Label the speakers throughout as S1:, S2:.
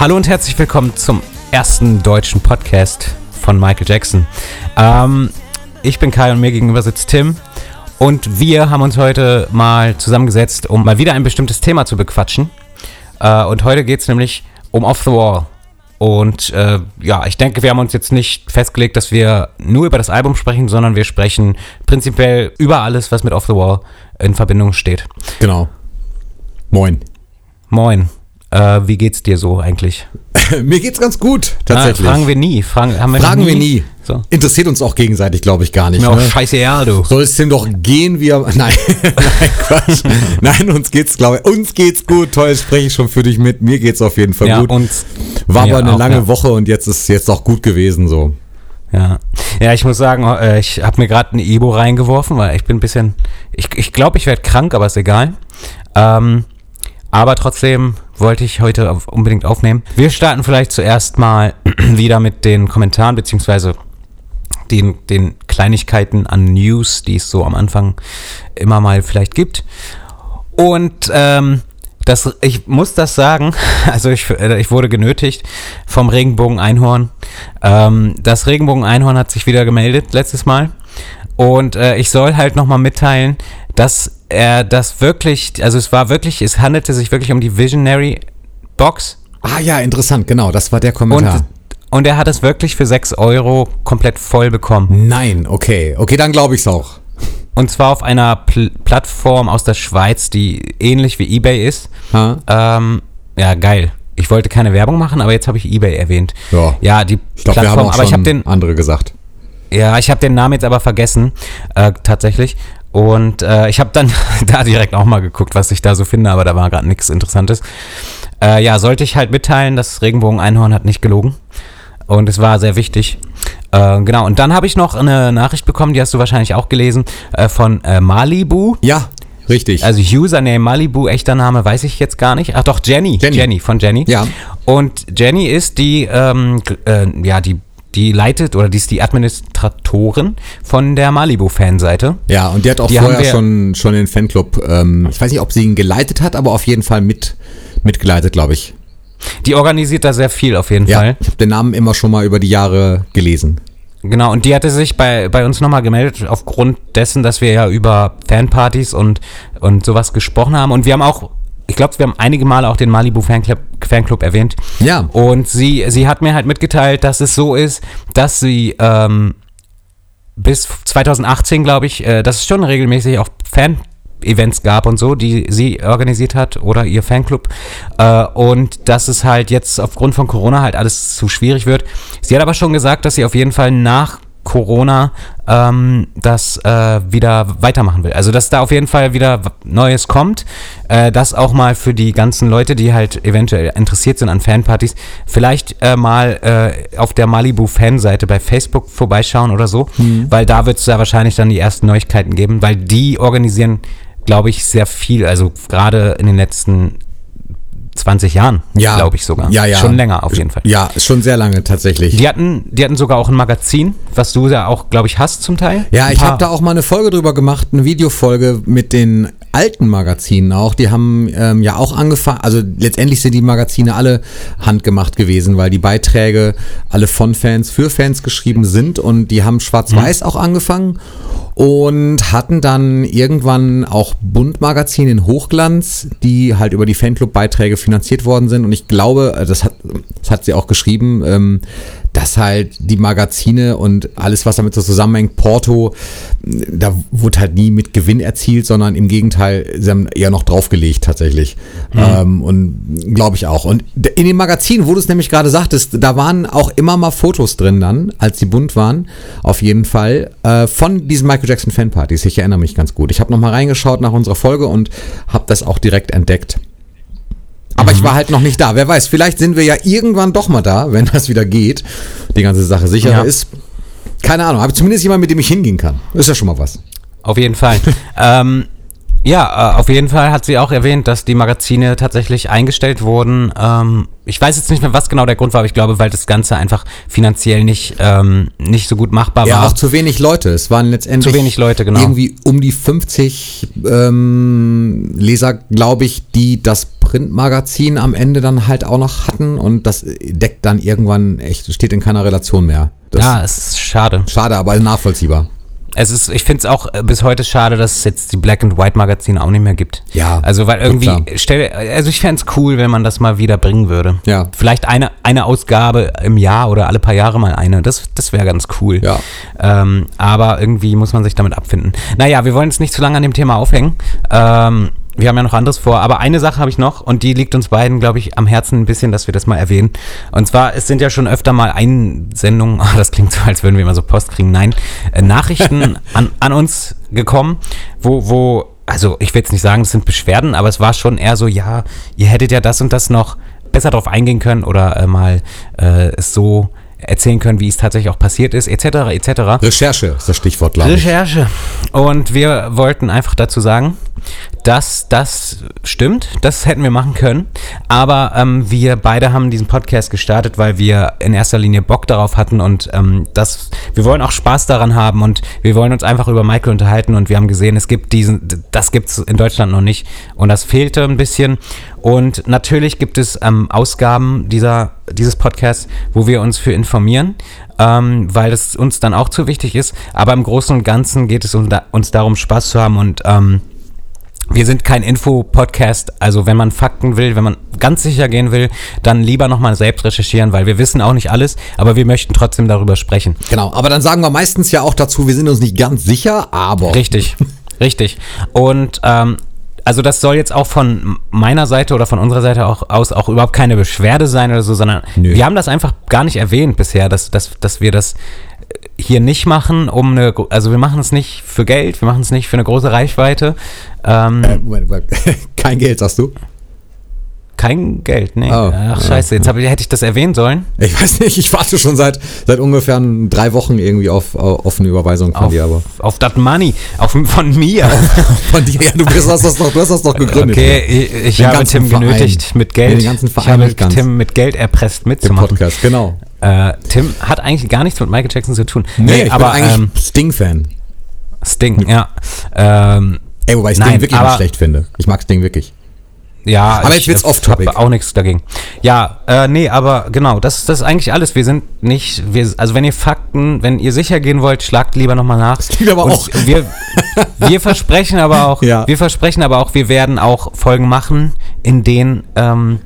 S1: Hallo und herzlich willkommen zum ersten deutschen Podcast von Michael Jackson. Ähm, ich bin Kai und mir gegenüber sitzt Tim. Und wir haben uns heute mal zusammengesetzt, um mal wieder ein bestimmtes Thema zu bequatschen. Äh, und heute geht es nämlich um Off the Wall. Und äh, ja, ich denke, wir haben uns jetzt nicht festgelegt, dass wir nur über das Album sprechen, sondern wir sprechen prinzipiell über alles, was mit Off the Wall in Verbindung steht.
S2: Genau. Moin.
S1: Moin. Äh, wie geht's dir so eigentlich?
S2: Mir geht's ganz gut, tatsächlich.
S1: Ah, fragen wir nie. Fragen,
S2: haben wir fragen nie? wir nie. So. Interessiert uns auch gegenseitig, glaube ich, gar nicht.
S1: Mir ne? auch scheißegal, du.
S2: Soll es denn doch gehen, wie er. Nein, nein, Quatsch. nein, uns geht's, glaube ich. Uns geht's gut. Toll, spreche ich schon für dich mit. Mir geht's auf jeden Fall
S1: ja,
S2: gut.
S1: Und
S2: War aber eine auch, lange ja. Woche und jetzt ist jetzt auch gut gewesen so.
S1: Ja, ja, ich muss sagen, äh, ich habe mir gerade ein Ibo reingeworfen, weil ich bin ein bisschen, ich glaube, ich, glaub, ich werde krank, aber ist egal. Ähm, aber trotzdem wollte ich heute unbedingt aufnehmen. Wir starten vielleicht zuerst mal wieder mit den Kommentaren beziehungsweise den, den Kleinigkeiten an News, die es so am Anfang immer mal vielleicht gibt. Und ähm, das, ich muss das sagen, also ich, äh, ich wurde genötigt vom Regenbogen-Einhorn. Ähm, das Regenbogen-Einhorn hat sich wieder gemeldet letztes Mal. Und äh, ich soll halt nochmal mitteilen, dass er das wirklich, also es war wirklich, es handelte sich wirklich um die Visionary Box.
S2: Ah ja, interessant, genau, das war der Kommentar.
S1: Und, und er hat es wirklich für 6 Euro komplett voll bekommen.
S2: Nein, okay. Okay, dann glaube ich es auch.
S1: Und zwar auf einer Pl Plattform aus der Schweiz, die ähnlich wie eBay ist. Ähm, ja, geil. Ich wollte keine Werbung machen, aber jetzt habe ich eBay erwähnt.
S2: Ja,
S1: ja die
S2: ich glaub, Plattform, wir haben auch
S1: aber ich
S2: habe
S1: den
S2: andere gesagt.
S1: Ja, ich habe den Namen jetzt aber vergessen, äh, tatsächlich. Und äh, ich habe dann da direkt auch mal geguckt, was ich da so finde, aber da war gerade nichts Interessantes. Äh, ja, sollte ich halt mitteilen, das Regenbogen-Einhorn hat nicht gelogen. Und es war sehr wichtig. Äh, genau, und dann habe ich noch eine Nachricht bekommen, die hast du wahrscheinlich auch gelesen, äh, von äh, Malibu.
S2: Ja, richtig.
S1: Also Username Malibu, echter Name weiß ich jetzt gar nicht. Ach doch, Jenny.
S2: Jenny,
S1: Jenny von Jenny.
S2: Ja.
S1: Und Jenny ist die, ähm, äh, ja, die die leitet oder die ist die Administratorin von der Malibu-Fanseite.
S2: Ja, und die hat auch die vorher schon, schon den Fanclub, ähm, ich weiß nicht, ob sie ihn geleitet hat, aber auf jeden Fall mit, mitgeleitet, glaube ich.
S1: Die organisiert da sehr viel auf jeden
S2: ja,
S1: Fall.
S2: Ich habe den Namen immer schon mal über die Jahre gelesen.
S1: Genau, und die hatte sich bei, bei uns nochmal gemeldet, aufgrund dessen, dass wir ja über Fanpartys und, und sowas gesprochen haben. Und wir haben auch ich glaube, wir haben einige Male auch den Malibu Fanclub, Fanclub erwähnt.
S2: Ja.
S1: Und sie, sie hat mir halt mitgeteilt, dass es so ist, dass sie ähm, bis 2018, glaube ich, äh, dass es schon regelmäßig auch Fan Events gab und so, die sie organisiert hat oder ihr Fanclub. Äh, und dass es halt jetzt aufgrund von Corona halt alles zu schwierig wird. Sie hat aber schon gesagt, dass sie auf jeden Fall nach Corona ähm, das äh, wieder weitermachen will. Also dass da auf jeden Fall wieder Neues kommt, äh, dass auch mal für die ganzen Leute, die halt eventuell interessiert sind an Fanpartys, vielleicht äh, mal äh, auf der Malibu Fanseite bei Facebook vorbeischauen oder so, mhm. weil da wird es ja wahrscheinlich dann die ersten Neuigkeiten geben, weil die organisieren glaube ich, sehr viel. Also gerade in den letzten 20 Jahren,
S2: ja,
S1: glaube ich sogar.
S2: Ja, ja.
S1: Schon länger auf jeden Fall.
S2: Ja, schon sehr lange tatsächlich.
S1: Die hatten, die hatten sogar auch ein Magazin, was du ja auch, glaube ich, hast zum Teil.
S2: Ja,
S1: ein
S2: ich habe da auch mal eine Folge drüber gemacht, eine Videofolge mit den alten Magazinen auch. Die haben ähm, ja auch angefangen, also letztendlich sind die Magazine alle handgemacht gewesen, weil die Beiträge alle von Fans für Fans geschrieben sind und die haben schwarz-weiß mhm. auch angefangen und hatten dann irgendwann auch Bundmagazine in Hochglanz, die halt über die Fanclub-Beiträge finanziert worden sind. Und ich glaube, äh, das hat, das hat sie auch geschrieben, ähm, dass halt die Magazine und alles, was damit so zusammenhängt, Porto, da wurde halt nie mit Gewinn erzielt, sondern im Gegenteil, sie haben eher noch draufgelegt tatsächlich. Mhm. Ähm, und glaube ich auch. Und in den Magazinen, wo du es nämlich gerade sagtest, da waren auch immer mal Fotos drin dann, als sie bunt waren, auf jeden Fall, äh, von diesen Michael Jackson Fanpartys. Ich erinnere mich ganz gut. Ich habe nochmal reingeschaut nach unserer Folge und habe das auch direkt entdeckt. Aber mhm. ich war halt noch nicht da. Wer weiß, vielleicht sind wir ja irgendwann doch mal da, wenn das wieder geht. Die ganze Sache sicher ja. ist. Keine Ahnung, aber zumindest jemand, mit dem ich hingehen kann. Ist ja schon mal was.
S1: Auf jeden Fall. ähm, ja, äh, auf jeden Fall hat sie auch erwähnt, dass die Magazine tatsächlich eingestellt wurden. Ähm, ich weiß jetzt nicht mehr, was genau der Grund war, aber ich glaube, weil das Ganze einfach finanziell nicht, ähm, nicht so gut machbar
S2: ja,
S1: war.
S2: Ja, auch zu wenig Leute. Es waren letztendlich
S1: zu wenig Leute, genau.
S2: irgendwie um die 50 ähm, Leser, glaube ich, die das Printmagazin am Ende dann halt auch noch hatten und das deckt dann irgendwann echt, steht in keiner Relation mehr. Das
S1: ja, es ist schade.
S2: Schade, aber nachvollziehbar.
S1: Es ist, ich finde es auch äh, bis heute schade, dass es jetzt die Black and White Magazine auch nicht mehr gibt.
S2: Ja,
S1: Also weil irgendwie, stell, also ich fände es cool, wenn man das mal wieder bringen würde.
S2: Ja.
S1: Vielleicht eine, eine Ausgabe im Jahr oder alle paar Jahre mal eine. Das, das wäre ganz cool.
S2: Ja.
S1: Ähm, aber irgendwie muss man sich damit abfinden. Naja, wir wollen uns nicht zu lange an dem Thema aufhängen. Ähm, wir haben ja noch anderes vor, aber eine Sache habe ich noch und die liegt uns beiden, glaube ich, am Herzen ein bisschen, dass wir das mal erwähnen. Und zwar, es sind ja schon öfter mal Einsendungen, oh, das klingt so, als würden wir immer so Post kriegen, nein, äh, Nachrichten an, an uns gekommen, wo, wo, also ich will jetzt nicht sagen, es sind Beschwerden, aber es war schon eher so, ja, ihr hättet ja das und das noch besser drauf eingehen können oder äh, mal äh, es so erzählen können, wie es tatsächlich auch passiert ist, etc., etc.
S2: Recherche ist das Stichwort, glaube ich.
S1: Recherche. Und wir wollten einfach dazu sagen, dass das stimmt, das hätten wir machen können. Aber ähm, wir beide haben diesen Podcast gestartet, weil wir in erster Linie Bock darauf hatten und ähm, das, wir wollen auch Spaß daran haben und wir wollen uns einfach über Michael unterhalten und wir haben gesehen, es gibt diesen, das gibt es in Deutschland noch nicht und das fehlte ein bisschen. Und natürlich gibt es ähm, Ausgaben dieser, dieses Podcasts, wo wir uns für informieren, ähm, weil es uns dann auch zu wichtig ist. Aber im Großen und Ganzen geht es uns, da, uns darum, Spaß zu haben und ähm, wir sind kein Info-Podcast, also wenn man Fakten will, wenn man ganz sicher gehen will, dann lieber nochmal selbst recherchieren, weil wir wissen auch nicht alles, aber wir möchten trotzdem darüber sprechen.
S2: Genau, aber dann sagen wir meistens ja auch dazu, wir sind uns nicht ganz sicher, aber.
S1: Richtig, richtig. Und ähm, also das soll jetzt auch von meiner Seite oder von unserer Seite auch aus auch überhaupt keine Beschwerde sein oder so, sondern
S2: Nö.
S1: wir haben das einfach gar nicht erwähnt bisher, dass, dass, dass wir das hier nicht machen, um eine, also wir machen es nicht für Geld, wir machen es nicht für eine große Reichweite. Ähm,
S2: Äh, Moment, Moment. Kein Geld, sagst du?
S1: Kein Geld, nee.
S2: Oh.
S1: Ach scheiße, jetzt hab, ich- hätte ich das erwähnen sollen.
S2: Ich weiß nicht, ich warte schon seit, seit ungefähr drei Wochen irgendwie auf, auf offene Überweisung von
S1: Auf,
S2: dir, aber.
S1: auf das Money, auf, von mir.
S2: Von dir, ja, du bist, hast das doch, du hast das doch gegründet.
S1: Okay, ich, ich habe Tim
S2: Verein.
S1: genötigt mit Geld.
S2: Nee, den ganzen
S1: ich
S2: Verein
S1: habe
S2: nicht ganz.
S1: Tim mit Geld erpresst mitzumachen.
S2: Podcast, genau.
S1: Äh, Tim hat eigentlich gar nichts mit Michael Jackson zu tun.
S2: Nee, ich
S1: aber
S2: bin eigentlich
S1: ähm,
S2: Sting-Fan.
S1: Sting, ja. Ähm,
S2: Ey, wobei ich Sting wirklich
S1: aber-
S2: nicht schlecht finde. Ich mag Sting wirklich.
S1: Ja,
S2: Aber
S1: ich,
S2: jetzt wird's
S1: äh,
S2: off-topic.
S1: hab auch nichts dagegen. Ja, äh, nee, aber genau, das, das ist eigentlich alles. Wir sind nicht, wir, also wenn ihr Fakten, wenn ihr sicher gehen wollt, schlagt lieber nochmal nach.
S2: Das klingt aber
S1: Und
S2: auch-
S1: Wir, wir versprechen aber auch,
S2: Ja.
S1: wir versprechen aber auch, wir werden auch Folgen machen, in denen, ähm,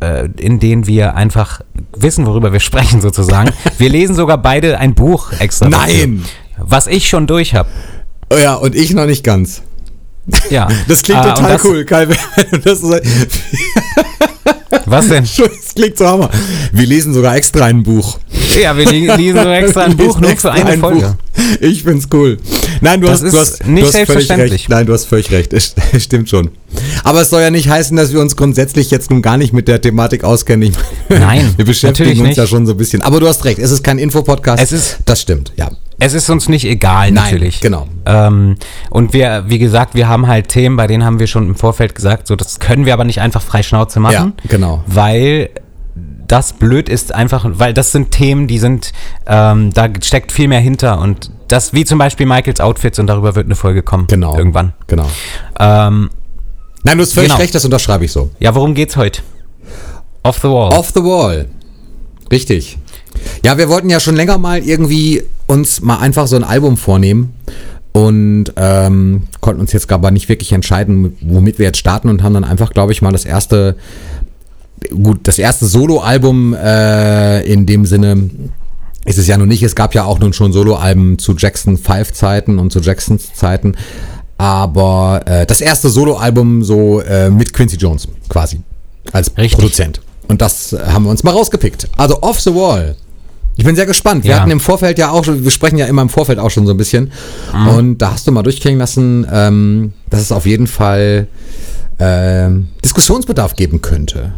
S1: äh, in denen wir einfach wissen, worüber wir sprechen sozusagen. Wir lesen sogar beide ein Buch extra.
S2: Nein!
S1: Dafür, was ich schon durch habe.
S2: Oh ja, und ich noch nicht ganz.
S1: Ja.
S2: Das klingt
S1: und
S2: total
S1: das-
S2: cool, Kai. Das, so-
S1: Was denn?
S2: das klingt so hammer. Wir lesen sogar extra ein Buch.
S1: Ja, wir lesen so extra ein Buch nur für eine
S2: ein
S1: Folge.
S2: Buch. Ich find's cool. Nein, du
S1: Das
S2: hast, du hast,
S1: nicht
S2: du hast völlig recht. Nein, du hast völlig recht. Es stimmt schon. Aber es soll ja nicht heißen, dass wir uns grundsätzlich jetzt nun gar nicht mit der Thematik auskennen.
S1: Nein,
S2: wir beschäftigen uns ja schon so ein bisschen. Aber du hast recht. Es ist kein Infopodcast.
S1: Es ist-
S2: das stimmt. Ja.
S1: Es ist uns nicht egal,
S2: Nein,
S1: natürlich.
S2: genau.
S1: Ähm, und wir, wie gesagt, wir haben halt Themen, bei denen haben wir schon im Vorfeld gesagt, so das können wir aber nicht einfach frei Schnauze machen.
S2: Ja, genau.
S1: Weil das blöd ist einfach, weil das sind Themen, die sind, ähm, da steckt viel mehr hinter und das, wie zum Beispiel Michaels Outfits und darüber wird eine Folge kommen.
S2: Genau.
S1: Irgendwann.
S2: Genau.
S1: Ähm,
S2: Nein, du hast völlig
S1: Genau.
S2: recht, das unterschreibe ich so.
S1: ja, worum geht's heute? Off the Wall.
S2: Off the Wall. Richtig. Ja, wir wollten ja schon länger mal irgendwie uns mal einfach so ein Album vornehmen und ähm, konnten uns jetzt aber nicht wirklich entscheiden, womit wir jetzt starten und haben dann einfach, glaube ich, mal das erste, gut, das erste Solo-Album äh, in dem Sinne ist es ja nun nicht. Es gab ja auch nun schon Soloalben zu Jackson 5 Zeiten und zu Jacksons Zeiten. Aber äh, das erste Soloalbum so äh, mit Quincy Jones quasi als
S1: Richtig.
S2: Produzent. Und das haben wir uns mal rausgepickt. Also Off the Wall. Ich bin sehr gespannt. Wir
S1: Ja.
S2: hatten im Vorfeld ja auch schon, wir sprechen ja immer im Vorfeld auch schon so ein bisschen.
S1: Mhm.
S2: Und da hast du mal durchklingen lassen, ähm, dass es auf jeden Fall ähm, Diskussionsbedarf geben könnte.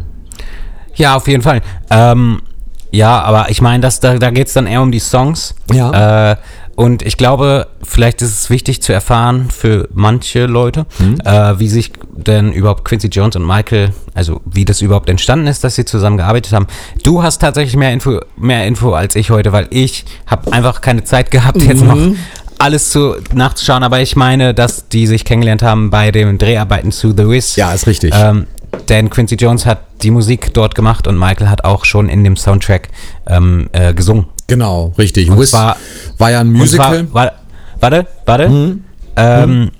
S1: Ja, auf jeden Fall. Ähm, ja, aber ich meine, dass da, da geht es dann eher um die Songs.
S2: Ja.
S1: Äh, und ich glaube, vielleicht ist es wichtig zu erfahren für manche Leute,
S2: Mhm.
S1: äh, wie sich denn überhaupt Quincy Jones und Michael, also wie das überhaupt entstanden ist, dass sie zusammen gearbeitet haben. Du hast tatsächlich mehr Info, mehr Info als ich heute, weil ich habe einfach keine Zeit gehabt, jetzt noch
S2: Mhm.
S1: alles zu, nachzuschauen. Aber ich meine, dass die sich kennengelernt haben bei den Dreharbeiten zu The Wiz.
S2: Ja, ist richtig.
S1: Ähm, denn Quincy Jones hat die Musik dort gemacht und Michael hat auch schon in dem Soundtrack ähm, äh, gesungen.
S2: Genau, richtig.
S1: Und
S2: Wiz
S1: zwar-
S2: war ja ein Musical.
S1: zwar, wa- warte, warte.
S2: Mhm.
S1: Ähm,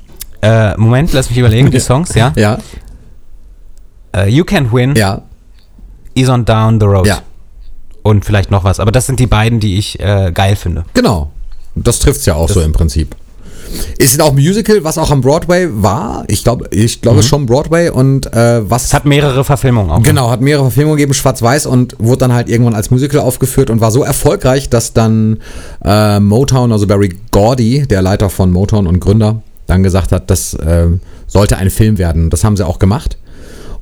S1: äh, Moment, lass mich überlegen, die Songs, ja.
S2: ja,
S1: Äh, you Can't Win,
S2: ja,
S1: Is on Down the Road.
S2: ja.
S1: Und vielleicht noch was. Aber das sind die beiden, die ich äh, geil finde.
S2: Genau. Das trifft's ja auch so im Prinzip. Ist auch ein Musical, was auch am Broadway war. Ich glaube, ich glaube schon Broadway und äh, was
S1: Es hat mehrere Verfilmungen auch. ne?
S2: Genau, hat mehrere Verfilmungen gegeben, schwarz-weiß und wurde dann halt irgendwann als Musical aufgeführt und war so erfolgreich, dass dann äh, Motown, also Barry Gordy, der Leiter von Motown und Gründer, dann gesagt hat, das äh, sollte ein Film werden. Das haben sie auch gemacht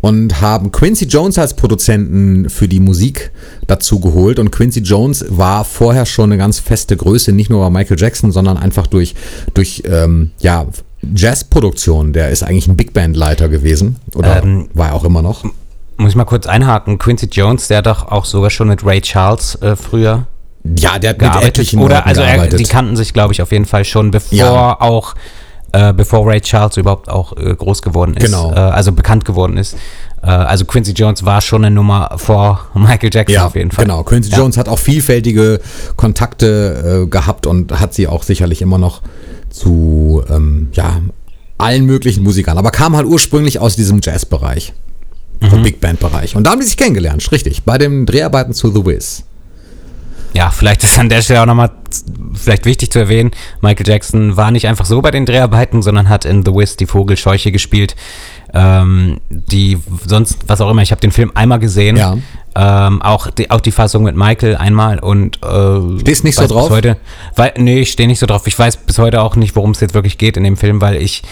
S2: und haben Quincy Jones als Produzenten für die Musik dazu geholt. Und Quincy Jones war vorher schon eine ganz feste Größe, nicht nur bei Michael Jackson, sondern einfach durch, durch ähm, ja, Jazzproduktion. Der ist eigentlich ein Big Band-Leiter gewesen oder
S1: Ähm,
S2: war er auch immer noch.
S1: Muss ich mal kurz einhaken. Quincy Jones, der hat doch auch sogar schon mit Ray Charles äh, früher
S2: Ja, der hat mit etlichen
S1: Oder
S2: Leuten
S1: also er, die kannten sich, glaube ich, auf jeden Fall schon, bevor
S2: Ja.
S1: auch äh, bevor Ray Charles überhaupt auch äh, groß geworden ist.
S2: Genau.
S1: Äh, also bekannt geworden ist. Äh, also Quincy Jones war schon eine Nummer vor Michael Jackson
S2: ja,
S1: auf jeden Fall.
S2: genau. Quincy
S1: Ja.
S2: Jones hat auch vielfältige Kontakte äh, gehabt und hat sie auch sicherlich immer noch zu ähm, ja, allen möglichen Musikern. Aber kam halt ursprünglich aus diesem Jazzbereich.
S1: Mhm.
S2: Vom Big Band-Bereich. Und da haben die sich kennengelernt, richtig. Bei den Dreharbeiten zu The Wiz.
S1: Ja, vielleicht ist an der Stelle auch nochmal vielleicht wichtig zu erwähnen, Michael Jackson war nicht einfach so bei den Dreharbeiten, sondern hat in The Wiz die Vogelscheuche gespielt. Ähm, die sonst, was auch immer, ich habe den Film einmal gesehen.
S2: Ja.
S1: Ähm, auch, die, auch die Fassung mit Michael einmal und äh,
S2: Stehst nicht so drauf?
S1: Bis heute, weil, nee, ich stehe nicht so drauf. Ich weiß bis heute auch nicht, worum es jetzt wirklich geht in dem Film, weil ich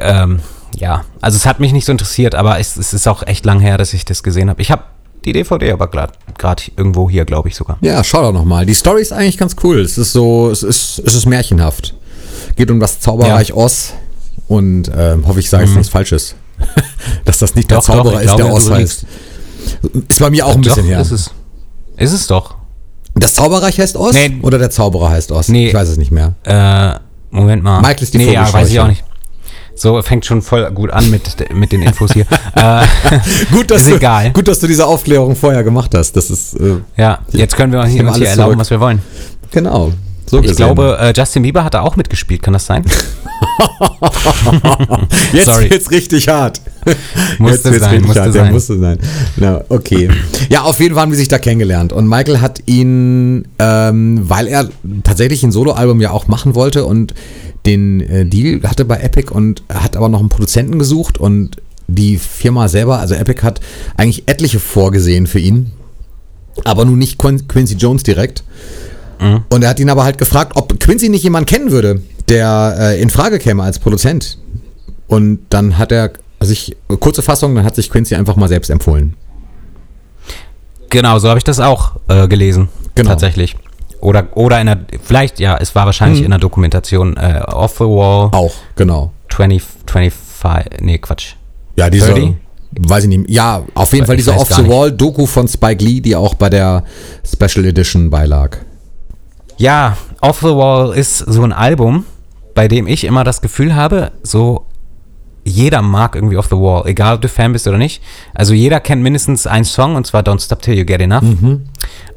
S1: ähm, ja, also es hat mich nicht so interessiert, aber es, es ist auch echt lang her, dass ich das gesehen habe. Ich habe die DVD aber gerade irgendwo hier, glaube ich sogar.
S2: Ja, schau doch nochmal. Die Story ist eigentlich ganz cool. Es ist so, es ist, es ist märchenhaft. Geht um das Zauberreich Oz und ähm, hoffe ich sage jetzt nichts Falsches. Dass das nicht der
S1: Mhm. Doch, doch,
S2: Zauberer
S1: ich
S2: ist, der
S1: glaube,
S2: Oz
S1: du
S2: heißt. Ist bei mir auch ein bisschen
S1: Doch,
S2: her.
S1: Ist es. Ist es doch.
S2: Das Zauberreich heißt Oz
S1: Nee.
S2: oder der Zauberer heißt Oz?
S1: Nee.
S2: Ich weiß es nicht mehr.
S1: Äh, Moment mal.
S2: Michael ist die
S1: Nee, ja, weiß ich auch nicht. So, fängt schon voll gut an mit, mit den Infos hier. äh,
S2: Gut, dass
S1: ist
S2: du,
S1: egal.
S2: Gut, dass du diese Aufklärung vorher gemacht hast. Das ist äh,
S1: Ja, jetzt können wir uns hier, erlauben,
S2: zurück.
S1: was wir wollen.
S2: genau. So
S1: Ich glaube, äh, Justin Bieber hat da auch mitgespielt, kann das sein?
S2: Jetzt
S1: Sorry.
S2: wird's richtig hart.
S1: Musste
S2: wird's
S1: sein,
S2: richtig
S1: musste
S2: hart.
S1: Sein.
S2: musste sein. Na, okay. Ja, auf jeden Fall haben die sich da kennengelernt. Und Michael hat ihn, ähm, weil er tatsächlich ein Soloalbum ja auch machen wollte und den äh, Deal hatte bei Epic und hat aber noch einen Produzenten gesucht und die Firma selber, also Epic hat eigentlich etliche vorgesehen für ihn, aber nun nicht Quin Quincy Jones direkt. Und er hat ihn aber halt gefragt, ob Quincy nicht jemanden kennen würde, der äh, in Frage käme als Produzent. Und dann hat er sich, kurze Fassung, dann hat sich Quincy einfach mal selbst empfohlen.
S1: Genau, so habe ich das auch äh, gelesen.
S2: Genau.
S1: Tatsächlich. Oder, oder in der, vielleicht, ja, es war wahrscheinlich in der Dokumentation äh, Off the Wall
S2: Auch, genau.
S1: 20, 25, nee, Quatsch.
S2: Ja, diese,
S1: 30?
S2: weiß ich nicht, ja, auf jeden
S1: Ich
S2: Fall diese
S1: weiß gar nicht.
S2: Off-the-Wall-Doku von Spike Lee, die auch bei der Special Edition beilag.
S1: Ja, Off the Wall ist so ein Album, bei dem ich immer das Gefühl habe, so jeder mag irgendwie Off the Wall, egal ob du Fan bist oder nicht. Also jeder kennt mindestens einen Song und zwar Don't Stop Till You Get Enough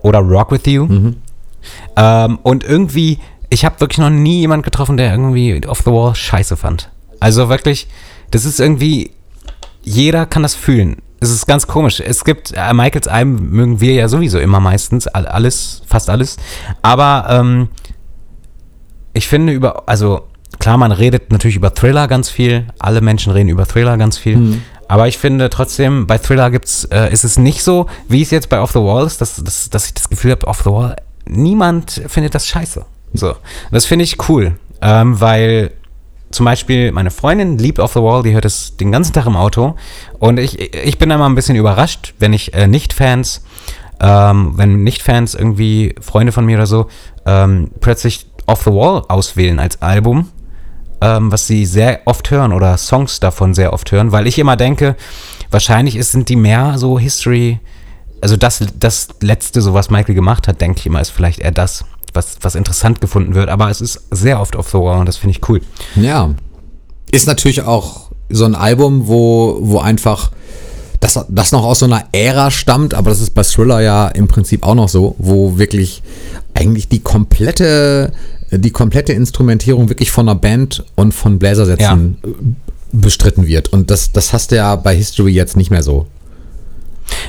S1: oder Rock With You. Ähm, und irgendwie, ich habe wirklich noch nie jemanden getroffen, der irgendwie Off the Wall scheiße fand. Also wirklich, das ist irgendwie, jeder kann das fühlen. Es ist ganz komisch. Es gibt, äh, Michaels Alben mögen wir ja sowieso immer meistens, all- alles, fast alles. Aber ähm, ich finde über, also klar, man redet natürlich über Thriller ganz viel. Alle Menschen reden über Thriller ganz viel. Aber ich finde trotzdem, bei Thriller gibt's, äh, ist es nicht so, wie es jetzt bei Off the Wall ist, dass, dass, dass ich das Gefühl habe, Off the Wall, niemand findet das scheiße. So. Das finde ich cool. Ähm, weil zum Beispiel meine Freundin liebt Off the Wall, die hört es den ganzen Tag im Auto. Und ich, ich bin immer ein bisschen überrascht, wenn ich äh, Nicht-Fans, ähm, wenn Nicht-Fans irgendwie, Freunde von mir oder so, ähm, plötzlich Off the Wall auswählen als Album, ähm, was sie sehr oft hören oder Songs davon sehr oft hören, weil ich immer denke, wahrscheinlich ist, sind die mehr so History, also das, das letzte, so was Michael gemacht hat, denke ich immer, ist vielleicht eher das, was, was interessant gefunden wird, aber es ist sehr oft Off the Wall und das finde ich cool.
S2: Ja. Ist natürlich auch so ein Album, wo, wo einfach das, das noch aus so einer Ära stammt, aber das ist bei Thriller ja im Prinzip auch noch so, wo wirklich eigentlich die komplette, die komplette Instrumentierung wirklich von einer Band und von Bläsersätzen ja. bestritten wird. Und das, das hast du ja bei History jetzt nicht mehr so.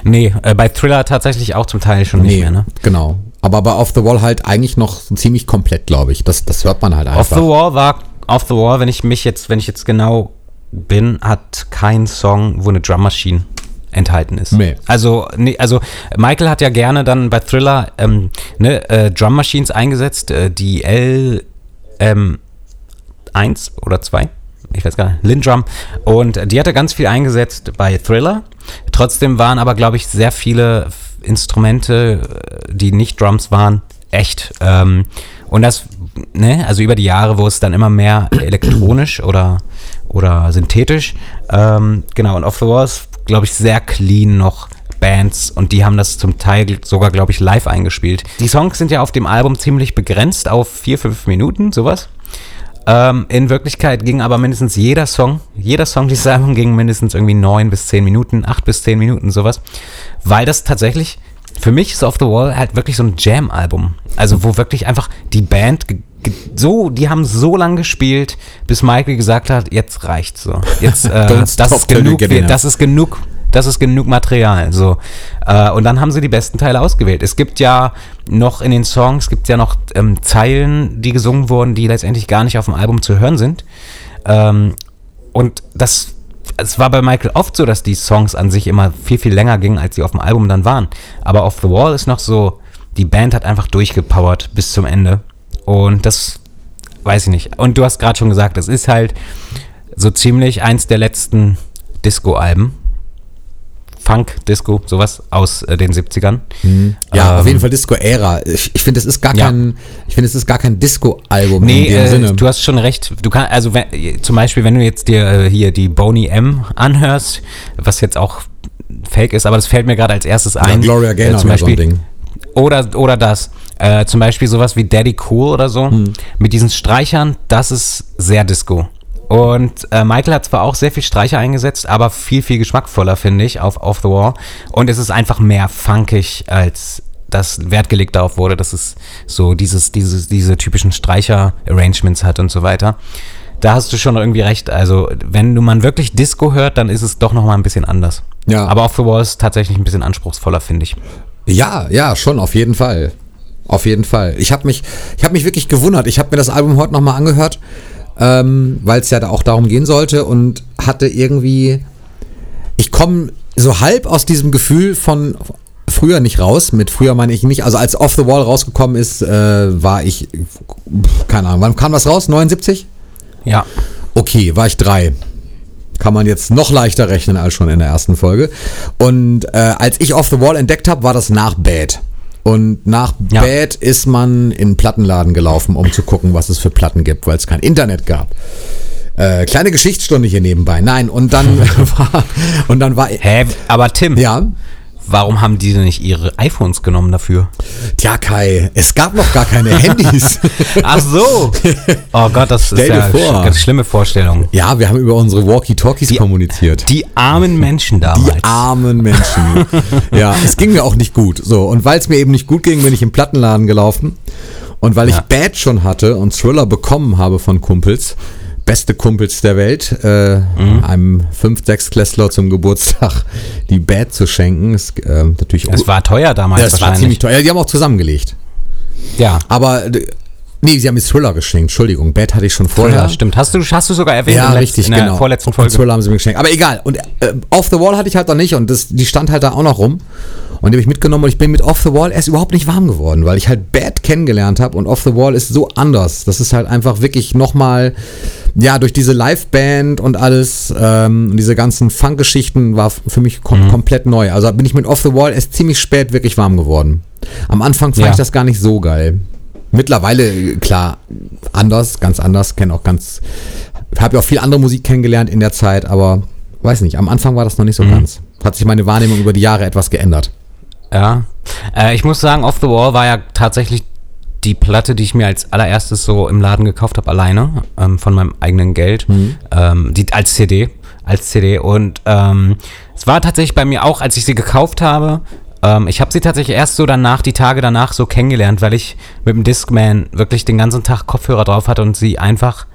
S1: Nee, äh, bei Thriller tatsächlich auch zum Teil schon nee, nicht mehr, ne?
S2: Genau. Aber bei Off the Wall halt eigentlich noch ziemlich komplett, glaube ich. Das, das hört man halt einfach.
S1: Off the Wall war, Off the Wall, wenn ich mich jetzt, wenn ich jetzt genau bin, hat kein Song, wo eine Drum Machine enthalten ist. Nee. Also, nee, also Michael hat ja gerne dann bei Thriller ähm, ne, äh, Drum Machines eingesetzt, äh, die L ähm, 1 oder 2 ich weiß gar nicht, Lindrum. Und die hatte ganz viel eingesetzt bei Thriller. Trotzdem waren aber, glaube ich, sehr viele Instrumente, die nicht Drums waren, echt. Ähm, und das, ne, also über die Jahre, wo es dann immer mehr elektronisch oder, oder synthetisch, ähm, genau, und Off the Walls, glaube ich, sehr clean noch Bands und die haben das zum Teil sogar, glaube ich, live eingespielt. Die Songs sind ja auf dem Album ziemlich begrenzt auf vier, fünf Minuten, sowas. Ähm, in Wirklichkeit ging aber mindestens jeder Song, jeder Song dieses Album ging mindestens irgendwie neun bis zehn Minuten, acht bis zehn Minuten, sowas. Weil das tatsächlich, für mich ist Off the Wall halt wirklich so ein Jam-Album. Also wo wirklich einfach die Band so, die haben so lange gespielt, bis Michael gesagt hat, jetzt reicht's so. Jetzt, äh, das ist genug, das ist genug das ist genug Material. So. Äh, und dann haben sie die besten Teile ausgewählt. Es gibt ja noch in den Songs, gibt ja noch ähm, Zeilen, die gesungen wurden, die letztendlich gar nicht auf dem Album zu hören sind. Ähm, und das es war bei Michael oft so, dass die Songs an sich immer viel, viel länger gingen, als sie auf dem Album dann waren. Aber Off the Wall ist noch so, die Band hat einfach durchgepowert bis zum Ende. Und das weiß ich nicht. Und du hast gerade schon gesagt, es ist halt so ziemlich eins der letzten Disco-Alben. Funk, Disco, sowas aus äh, den 70ern.
S2: Mhm. Ja, ähm, auf jeden Fall Disco-Ära. Ich, ich finde, es ist gar ja. kein, ich finde, es ist gar kein Disco-Album
S1: nee, äh, Sinne. Du hast schon recht. Du kannst, also wenn, zum Beispiel, wenn du jetzt dir äh, hier die Boney M anhörst, was jetzt auch fake ist, aber das fällt mir gerade als erstes ein.
S2: Ja, Gloria Gaynor
S1: äh, zum Beispiel, so Ding. Oder, oder das. Äh, zum Beispiel sowas wie Daddy Cool oder so. Hm. Mit diesen Streichern, das ist sehr Disco. Und äh, Michael hat zwar auch sehr viel Streicher eingesetzt, aber viel, viel geschmackvoller, finde ich, auf Off the Wall. Und es ist einfach mehr funkig, als das Wert gelegt darauf wurde, dass es so dieses, dieses, diese typischen Streicher-Arrangements hat und so weiter. Da hast du schon irgendwie recht. Also, wenn du man wirklich Disco hört, dann ist es doch nochmal ein bisschen anders. Ja. Aber Off the Wall ist tatsächlich ein bisschen anspruchsvoller, finde ich.
S2: Ja, ja, schon, auf jeden Fall. Auf jeden Fall. Ich habe mich, ich mich wirklich gewundert. Ich habe mir das Album heute nochmal angehört ähm, weil es ja da auch darum gehen sollte und hatte irgendwie, ich komme so halb aus diesem Gefühl von früher nicht raus. Mit früher meine ich nicht, also als Off the Wall rausgekommen ist, äh, war ich, keine Ahnung, wann kam das raus? 79?
S1: Ja.
S2: Okay, war ich drei kann man jetzt noch leichter rechnen als schon in der ersten Folge. Und äh, als ich Off the Wall entdeckt habe, war das nach Bad. Und nach ja. Bad ist man in den Plattenladen gelaufen, um zu gucken, was es für Platten gibt, weil es kein Internet gab. Äh, kleine Geschichtsstunde hier nebenbei. Nein, und dann war und dann war
S1: Hä, aber Tim. Ja. Warum haben die denn nicht ihre iPhones genommen dafür?
S2: Tja, Kai, es gab noch gar keine Handys.
S1: Ach so. Oh Gott, das Stell ist ja vor. eine ganz schlimme Vorstellung.
S2: Ja, wir haben über unsere Walkie-Talkies kommuniziert.
S1: Die armen Menschen damals.
S2: Die armen Menschen. ja, es ging mir auch nicht gut. So, und weil es mir eben nicht gut ging, bin ich im Plattenladen gelaufen. Und weil ja. ich Bad schon hatte und Thriller bekommen habe von Kumpels, beste Kumpels der Welt, äh, mhm. einem 5-, 6 Klässler zum Geburtstag die Bad zu schenken. Ist, äh, natürlich
S1: es war teuer damals.
S2: Das war ziemlich teuer. Die haben auch zusammengelegt.
S1: Ja.
S2: Aber Nee, sie haben mir Thriller geschenkt. Entschuldigung, Bad hatte ich schon vorher. Thriller,
S1: stimmt. Hast du, hast du sogar erwähnt
S2: ja, in, richtig,
S1: in
S2: der genau.
S1: vorletzten Folge.
S2: Thriller haben sie mir geschenkt. Aber egal. Und äh, Off the Wall hatte ich halt noch nicht und das, die stand halt da auch noch rum. Und die habe ich mitgenommen und ich bin mit Off the Wall erst überhaupt nicht warm geworden, weil ich halt Bad kennengelernt habe und Off the Wall ist so anders. Das ist halt einfach wirklich nochmal, ja, durch diese Liveband und alles ähm, und diese ganzen Funk-Geschichten war für mich kom mhm. komplett neu. Also bin ich mit Off the Wall erst ziemlich spät wirklich warm geworden. Am Anfang fand ja. ich das gar nicht so geil. Mittlerweile, klar, anders, ganz anders, kenne auch ganz, habe ja auch viel andere Musik kennengelernt in der Zeit, aber weiß nicht, am Anfang war das noch nicht so mhm. ganz. Hat sich meine Wahrnehmung über die Jahre etwas geändert.
S1: Ja. Äh, ich muss sagen, Off the Wall war ja tatsächlich die Platte, die ich mir als allererstes so im Laden gekauft habe, alleine, ähm, von meinem eigenen Geld, mhm. ähm, die, als CD. als CD. Und ähm, es war tatsächlich bei mir auch, als ich sie gekauft habe, ähm, ich habe sie tatsächlich erst so danach, die Tage danach so kennengelernt, weil ich mit dem Discman wirklich den ganzen Tag Kopfhörer drauf hatte und sie einfach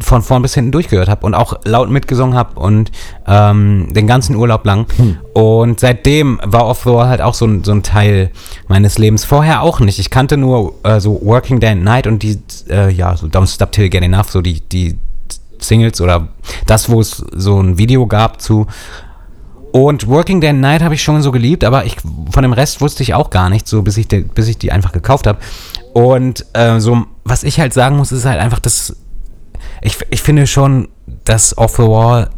S1: von vorn bis hinten durchgehört habe und auch laut mitgesungen habe und ähm, den ganzen Urlaub lang. Hm. Und seitdem war Off the Wall halt auch so ein, so ein Teil meines Lebens. Vorher auch nicht. Ich kannte nur äh, so Working Day and Night und die, äh, ja, so Don't Stop Till You Get Enough, so die, die Singles oder das, wo es so ein Video gab zu. Und Working Day and Night habe ich schon so geliebt, aber ich, von dem Rest wusste ich auch gar nichts, so bis ich, de, bis ich die einfach gekauft habe. Und äh, so, was ich halt sagen muss, ist halt einfach, dass ich, ich finde schon, dass Off the Wall,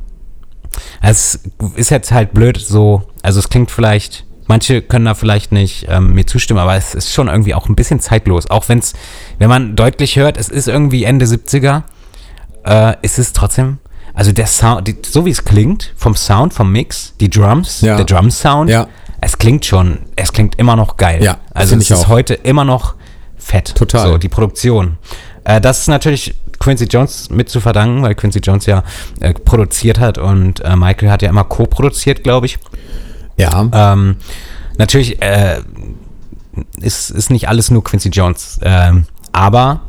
S1: es ist jetzt halt blöd so, also es klingt vielleicht, manche können da vielleicht nicht ähm, mir zustimmen, aber es ist schon irgendwie auch ein bisschen zeitlos, auch wenn es, wenn man deutlich hört, es ist irgendwie Ende 70er, äh, ist es trotzdem, also der Sound, die, so wie es klingt, vom Sound, vom Mix, die Drums,
S2: Ja.
S1: der Drum-Sound,
S2: Ja.
S1: es klingt schon, es klingt immer noch geil.
S2: Ja,
S1: also es
S2: ich
S1: ist
S2: auch.
S1: heute immer noch fett.
S2: Total.
S1: So, die Produktion. Äh, das ist natürlich Quincy Jones mit zu verdanken, weil Quincy Jones ja äh, produziert hat und äh, Michael hat ja immer co-produziert, glaube ich.
S2: Ja.
S1: Ähm, natürlich äh, ist, ist nicht alles nur Quincy Jones, ähm, aber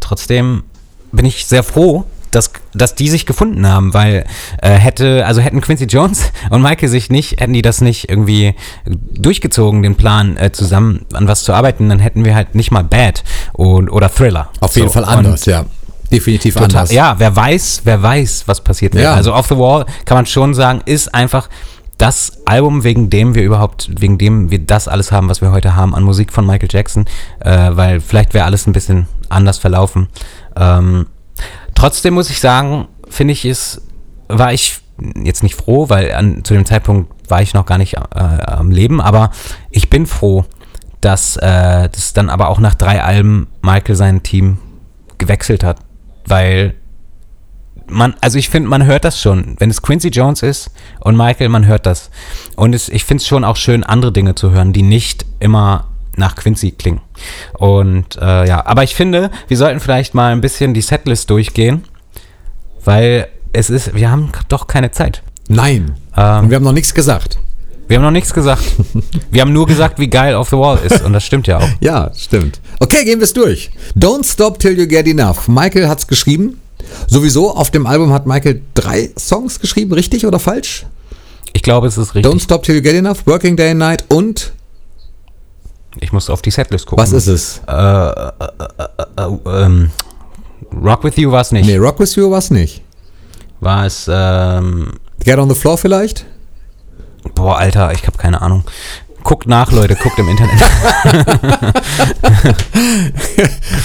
S1: trotzdem bin ich sehr froh, dass, dass die sich gefunden haben, weil äh, hätte, also hätten Quincy Jones und Michael sich nicht, hätten die das nicht irgendwie durchgezogen, den Plan äh, zusammen an was zu arbeiten, dann hätten wir halt nicht mal Bad und, oder Thriller.
S2: Auf jeden
S1: So,
S2: Fall
S1: und
S2: anders, ja. Definitiv
S1: Total,
S2: anders.
S1: ja, wer weiß, wer weiß, was passiert wäre.
S2: Ja.
S1: Also Off the Wall kann man schon sagen, ist einfach das Album, wegen dem wir überhaupt, wegen dem wir das alles haben, was wir heute haben an Musik von Michael Jackson, äh, weil vielleicht wäre alles ein bisschen anders verlaufen. Ähm, trotzdem muss ich sagen, finde ich es, war ich jetzt nicht froh, weil an, zu dem Zeitpunkt war ich noch gar nicht äh, am Leben, aber ich bin froh, dass äh, das dann aber auch nach drei Alben Michael sein Team gewechselt hat, weil man, also ich finde, man hört das schon. Wenn es Quincy Jones ist und Michael, man hört das. Und es, ich finde es schon auch schön, andere Dinge zu hören, die nicht immer nach Quincy klingen. Und äh, ja, aber ich finde, wir sollten vielleicht mal ein bisschen die Setlist durchgehen, weil es ist, wir haben doch keine Zeit.
S2: Nein.
S1: Ähm,
S2: Und wir haben noch nichts gesagt.
S1: Wir haben noch nichts gesagt. Wir haben nur gesagt, wie geil Off the Wall ist. Und das stimmt ja auch.
S2: Ja, stimmt. Okay, gehen wir es durch. Don't Stop Till You Get Enough. Michael hat's geschrieben. Sowieso, auf dem Album hat Michael drei Songs geschrieben, richtig oder falsch?
S1: Ich glaube, es ist richtig.
S2: Don't Stop Till You Get Enough, Working Day and Night und
S1: Ich muss auf die Setlist gucken.
S2: was ist es?
S1: Äh, äh, ähm, Rock With You war es nicht.
S2: Nee, Rock With You war's nicht.
S1: War es, ähm,
S2: Get on the Floor vielleicht?
S1: boah, Alter, ich habe keine Ahnung. Guckt nach, Leute, guckt im Internet.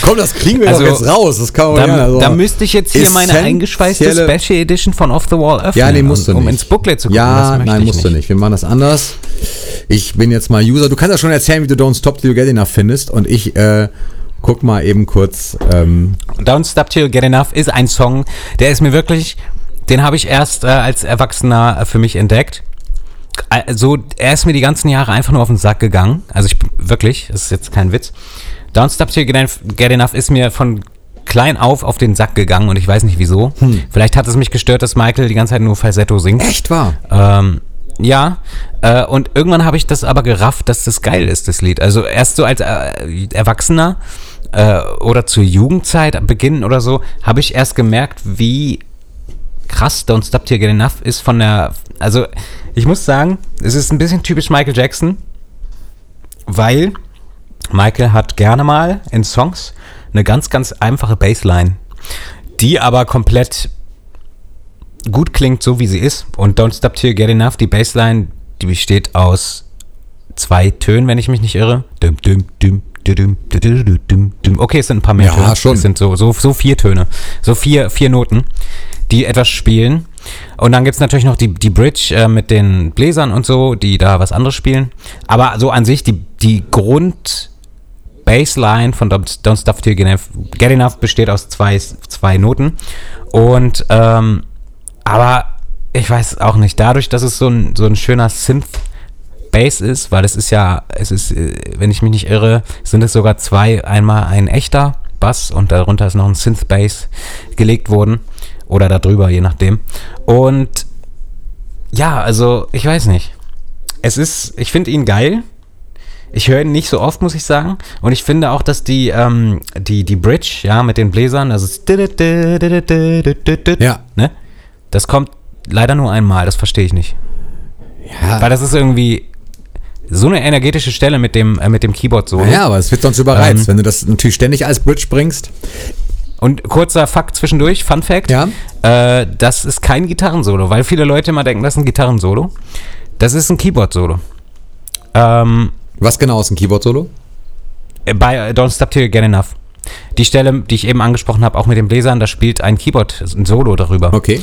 S2: Komm, das kriegen wir
S1: Also,
S2: doch jetzt raus. Das kann man
S1: Da,
S2: ja, also
S1: da müsste ich jetzt hier meine eingeschweißte Special Edition von Off the Wall öffnen,
S2: Ja, nee, musst du
S1: um, um
S2: nicht.
S1: ins Booklet zu gucken.
S2: Ja, nein,
S1: ich
S2: musst du nicht. Wir machen das anders. Ich bin jetzt mal User. Du kannst ja schon erzählen, wie du Don't Stop Till You Get Enough findest. Und ich äh, guck mal eben kurz. Ähm,
S1: Don't Stop Till You Get Enough ist ein Song, der ist mir wirklich, den habe ich erst äh, als Erwachsener für mich entdeckt. Also, er ist mir die ganzen Jahre einfach nur auf den Sack gegangen. Also, ich bin wirklich, das ist jetzt kein Witz. Don't Stop Till Get Enough, ist mir von klein auf auf den Sack gegangen und ich weiß nicht wieso. Vielleicht hat es mich gestört, dass Michael die ganze Zeit nur Falsetto singt.
S2: echt wahr?
S1: Ähm, ja, äh, und irgendwann habe ich das aber gerafft, dass das geil ist, das Lied. Also erst so als äh, Erwachsener äh, oder zur Jugendzeit beginnen oder so, habe ich erst gemerkt, wie krass Don't Stop Till Get Enough ist von der, also ich muss sagen, es ist ein bisschen typisch Michael Jackson, weil Michael hat gerne mal in Songs eine ganz, ganz einfache Bassline, die aber komplett gut klingt, so wie sie ist. Und Don't Stop Till Get Enough, die Bassline, die besteht aus zwei Tönen, wenn ich mich nicht irre. Dum, dum, dum, Okay, es sind ein paar mehr
S2: Ja,
S1: Töne.
S2: schon.
S1: Es sind so, so, so vier Töne. So vier, vier Noten, die etwas spielen. Und dann gibt es natürlich noch die, die Bridge äh, mit den Bläsern und so, die da was anderes spielen. Aber so an sich, die, die Grund... Bassline von Don't Stop Till Get Enough, Get Enough besteht aus zwei, zwei Noten. Und, ähm, aber ich weiß auch nicht, dadurch, dass es so ein, so ein schöner Synth-Bass ist, weil es ist ja, es ist, äh, wenn ich mich nicht irre, sind es sogar zwei, einmal ein echter Bass und darunter ist noch ein Synth-Bass gelegt worden. Oder darüber, je nachdem. Und ja, also ich weiß nicht. Es ist, ich finde ihn geil. Ich höre ihn nicht so oft, muss ich sagen. Und ich finde auch, dass die, ähm, die, die Bridge, ja, mit den Bläsern, also
S2: Ja.
S1: ne? Das kommt leider nur einmal, das verstehe ich nicht.
S2: Ja,
S1: Weil das ist irgendwie so eine energetische Stelle mit dem, äh, mit dem Keyboard so.
S2: ja, aber es wird sonst überreizt,
S1: Ähm.
S2: wenn du das natürlich ständig als Bridge bringst.
S1: Und kurzer Fakt zwischendurch, Fun Fact.
S2: Ja.
S1: Äh, das ist kein Gitarrensolo, weil viele Leute immer denken, das ist ein Gitarrensolo. Das ist ein Keyboard-Solo. Ähm,
S2: Was genau ist ein Keyboard-Solo?
S1: äh, bei äh, Don't Stop Till You Get Enough. Die Stelle, die ich eben angesprochen habe, auch mit den Bläsern, da spielt ein Keyboard, ein Solo darüber.
S2: Okay.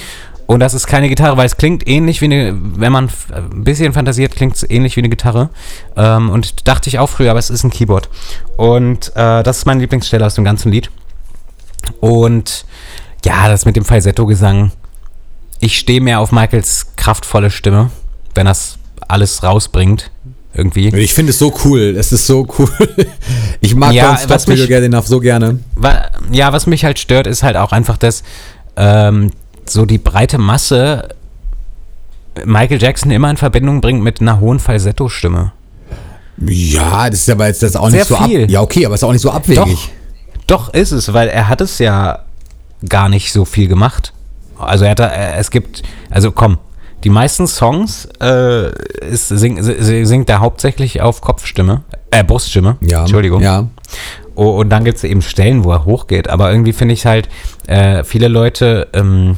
S1: Und das ist keine Gitarre, weil es klingt ähnlich wie eine, wenn man ein bisschen fantasiert, klingt es ähnlich wie eine Gitarre. Ähm, und dachte ich auch früher, aber es ist ein Keyboard. Und äh, das ist meine Lieblingsstelle aus dem ganzen Lied. Und ja, das mit dem Falsetto-Gesang. Ich stehe mehr auf Michaels kraftvolle Stimme, wenn das alles rausbringt. Irgendwie.
S2: Ich finde es so cool. Es ist so cool. Ich mag
S1: Ja, was mich-
S2: Get Enough so gerne.
S1: Wa- Ja, was mich halt stört, ist halt auch einfach, dass ähm, so die breite Masse Michael Jackson immer in Verbindung bringt mit einer hohen Falsetto-Stimme.
S2: Ja, das ist aber jetzt das auch
S1: Sehr
S2: nicht so ab.
S1: viel.
S2: Ja, okay, aber es ist auch nicht so abwegig.
S1: Doch, ist es, weil er hat es ja gar nicht so viel gemacht. Also er hat da, äh, es gibt, also komm, die meisten Songs äh, ist, sing, si- singt er hauptsächlich auf Kopfstimme, äh, Bruststimme,
S2: Ja.
S1: Entschuldigung.
S2: Ja.
S1: Und dann gibt es eben Stellen, wo er hochgeht. Aber irgendwie finde ich halt, äh, viele Leute ähm,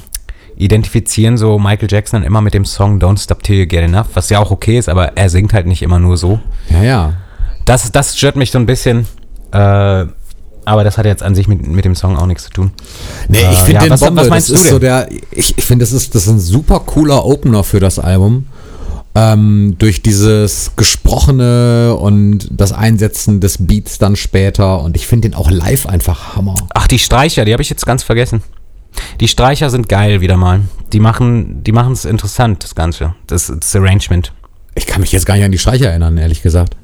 S1: identifizieren so Michael Jackson dann immer mit dem Song Don't Stop Till You Get Enough, was ja auch okay ist, aber er singt halt nicht immer nur so.
S2: Ja, ja.
S1: Das, das stört mich so ein bisschen. Äh, aber das hat jetzt an sich mit, mit dem Song auch nichts zu tun.
S2: Nee, ich
S1: Äh,
S2: finde
S1: ja,
S2: den
S1: was-
S2: Bombe.
S1: was meinst
S2: das
S1: du
S2: ist so
S1: denn?
S2: der, ich, ich finde, das ist, das ist ein super cooler Opener für das Album. Ähm, durch dieses Gesprochene und das Einsetzen des Beats dann später. Und ich finde den auch live einfach Hammer.
S1: Ach, die Streicher, die habe ich jetzt ganz vergessen. Die Streicher sind geil wieder mal. Die machen die es interessant, das Ganze. Das, das Arrangement.
S2: Ich kann mich jetzt gar nicht an die Streicher erinnern, ehrlich gesagt.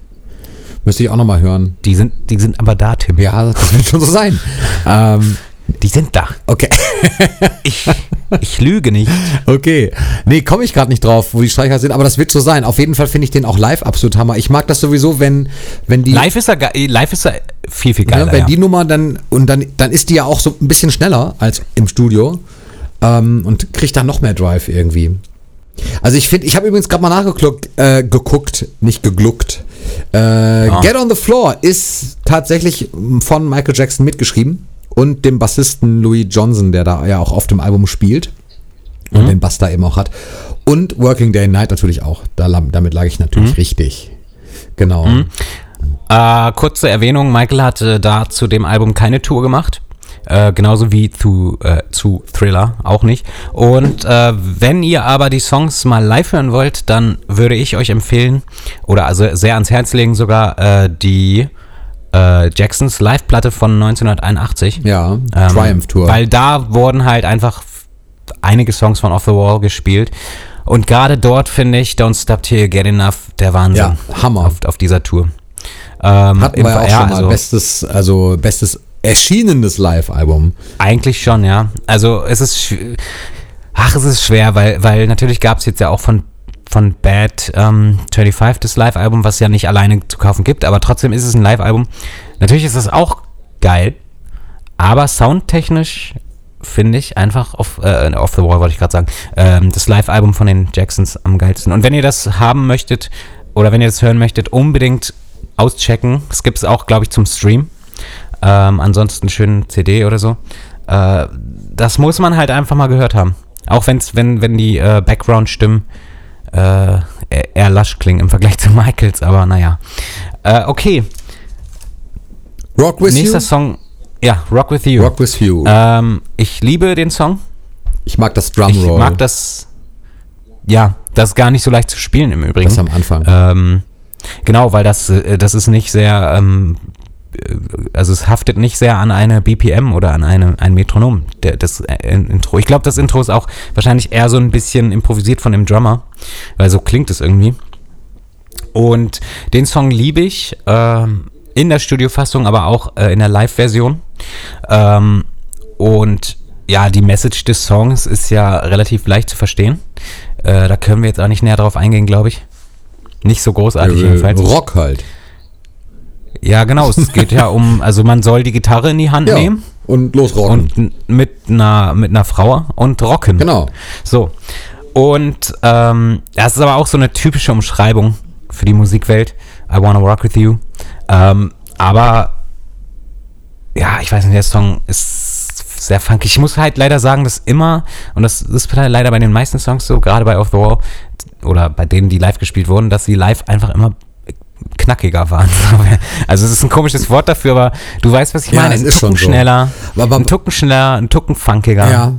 S2: Müsste ich auch nochmal hören.
S1: Die sind, die sind aber da, Tim.
S2: Ja, das wird schon so sein. ähm,
S1: Die sind da.
S2: okay.
S1: Ich, ich lüge nicht.
S2: Okay. Nee, komme ich gerade nicht drauf, wo die Streicher sind, aber das wird so sein. Auf jeden Fall finde ich den auch live absolut Hammer. Ich mag das sowieso, wenn, wenn die.
S1: Live ist er, ge- live ist er viel, viel geiler.
S2: wenn
S1: ja.
S2: die Nummer dann, und dann, dann ist die ja auch so ein bisschen schneller als im Studio ähm, und kriegt dann noch mehr Drive irgendwie. Also ich finde, ich habe übrigens gerade mal nachgeguckt, äh, geguckt, nicht gegluckt. Äh, Get on the Floor ist tatsächlich von Michael Jackson mitgeschrieben und dem Bassisten Louis Johnson, der da ja auch auf dem Album spielt und den Bass da eben auch hat. Und Working Day and Night natürlich auch. Da, damit lag ich natürlich richtig. Genau.
S1: Äh, kurze Erwähnung, Michael hatte da zu dem Album keine Tour gemacht. Äh, genauso wie zu, äh, zu Thriller auch nicht. Und äh, wenn ihr aber die Songs mal live hören wollt, dann würde ich euch empfehlen, oder also sehr ans Herz legen sogar, äh, die äh, Jacksons Live-Platte von 1981.
S2: Ja,
S1: Ähm,
S2: Triumph Tour.
S1: Weil da wurden halt einfach einige Songs von Off the Wall gespielt. Und gerade dort finde ich Don't Stop Till You Get Enough der Wahnsinn.
S2: Ja, Hammer.
S1: Auf, auf dieser Tour. Ähm,
S2: Hatten wir ja auch schon mal
S1: also
S2: bestes, also bestes erschienenes Live-Album.
S1: Eigentlich schon, ja. Also es ist, ach, es ist schwer, weil, weil natürlich gab es jetzt ja auch von, von Bad ähm, 25 das Live-Album, was ja nicht alleine zu kaufen gibt, aber trotzdem ist es ein Live-Album. Natürlich ist es auch geil, aber soundtechnisch finde ich einfach auf, äh, off the wall wollte ich gerade sagen, ähm, das Live-Album von den Jacksons am geilsten. Und wenn ihr das haben möchtet oder wenn ihr das hören möchtet, unbedingt auschecken. Es gibt es auch, glaube ich, zum Stream. Ähm, ansonsten schön CD oder so. Äh, das muss man halt einfach mal gehört haben. Auch wenn's, wenn, wenn die äh, Background-Stimmen äh, eher- lasch klingen im Vergleich zu Michaels, aber naja. Äh, okay,
S2: Rock With
S1: nächster
S2: You?
S1: Song. Ja, Rock With You.
S2: Rock With You.
S1: Ähm, ich liebe den Song.
S2: ich mag das
S1: Ich
S2: Drumroll.
S1: mag das. Ja, das ist gar nicht so leicht zu spielen im Übrigen.
S2: Das am Anfang.
S1: Ähm, genau, weil das, äh, das ist nicht sehr, ähm, äh, also es haftet nicht sehr an eine BPM oder an eine, ein Metronom, der, das äh, Intro. Ich glaube, das Intro ist auch wahrscheinlich eher so ein bisschen improvisiert von dem Drummer, weil so klingt es irgendwie. Und den Song liebe ich, ähm, in der Studiofassung, aber auch äh, in der Live-Version. Ähm, und ja, die Message des Songs ist ja relativ leicht zu verstehen. Äh, da können wir jetzt auch nicht näher drauf eingehen, glaube ich. Nicht so großartig
S2: Äh,
S1: jedenfalls.
S2: Rock halt.
S1: Ja, genau. Es geht ja um, also man soll die Gitarre in die Hand
S2: Ja.
S1: nehmen
S2: Und losrocken.
S1: und mit einer, mit einer Frau und rocken.
S2: genau.
S1: So. Und ähm, das ist aber auch so eine typische Umschreibung für die Musikwelt. I wanna rock with you. Ähm, aber ja, ich weiß nicht, der Song ist sehr funky. Ich muss halt leider sagen, dass immer, und das ist leider bei den meisten Songs so, gerade bei Off the Wall oder bei denen, die live gespielt wurden, dass sie live einfach immer knackiger waren. Also es ist ein komisches Wort dafür, aber du weißt, was ich
S2: Ja,
S1: meine. Ein Tucken
S2: schon so.
S1: schneller,
S2: Aber- aber-
S1: ein Tucken schneller, ein Tucken funkiger.
S2: Ja.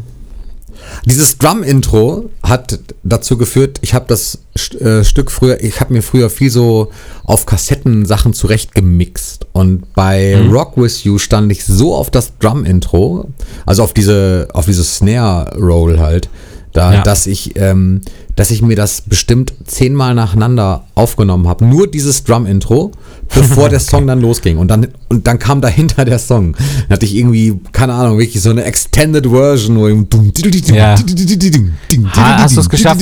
S2: Dieses Drum-Intro hat dazu geführt, ich habe das äh, Stück früher, ich habe mir früher viel so auf Kassetten Sachen zurechtgemixt. Und bei
S1: Mhm.
S2: Rock With You stand ich so auf das Drum-Intro, also auf diese, auf dieses Snare-Roll halt, da,
S1: Ja.
S2: dass ich, ähm, dass ich mir das bestimmt zehnmal nacheinander aufgenommen habe. Nur dieses Drum-Intro, bevor der Song dann losging. Und dann, und dann kam dahinter der Song. Dann hatte ich irgendwie, keine Ahnung, wirklich so eine Extended Version, wo
S1: Ja. Ha- hast du's geschafft?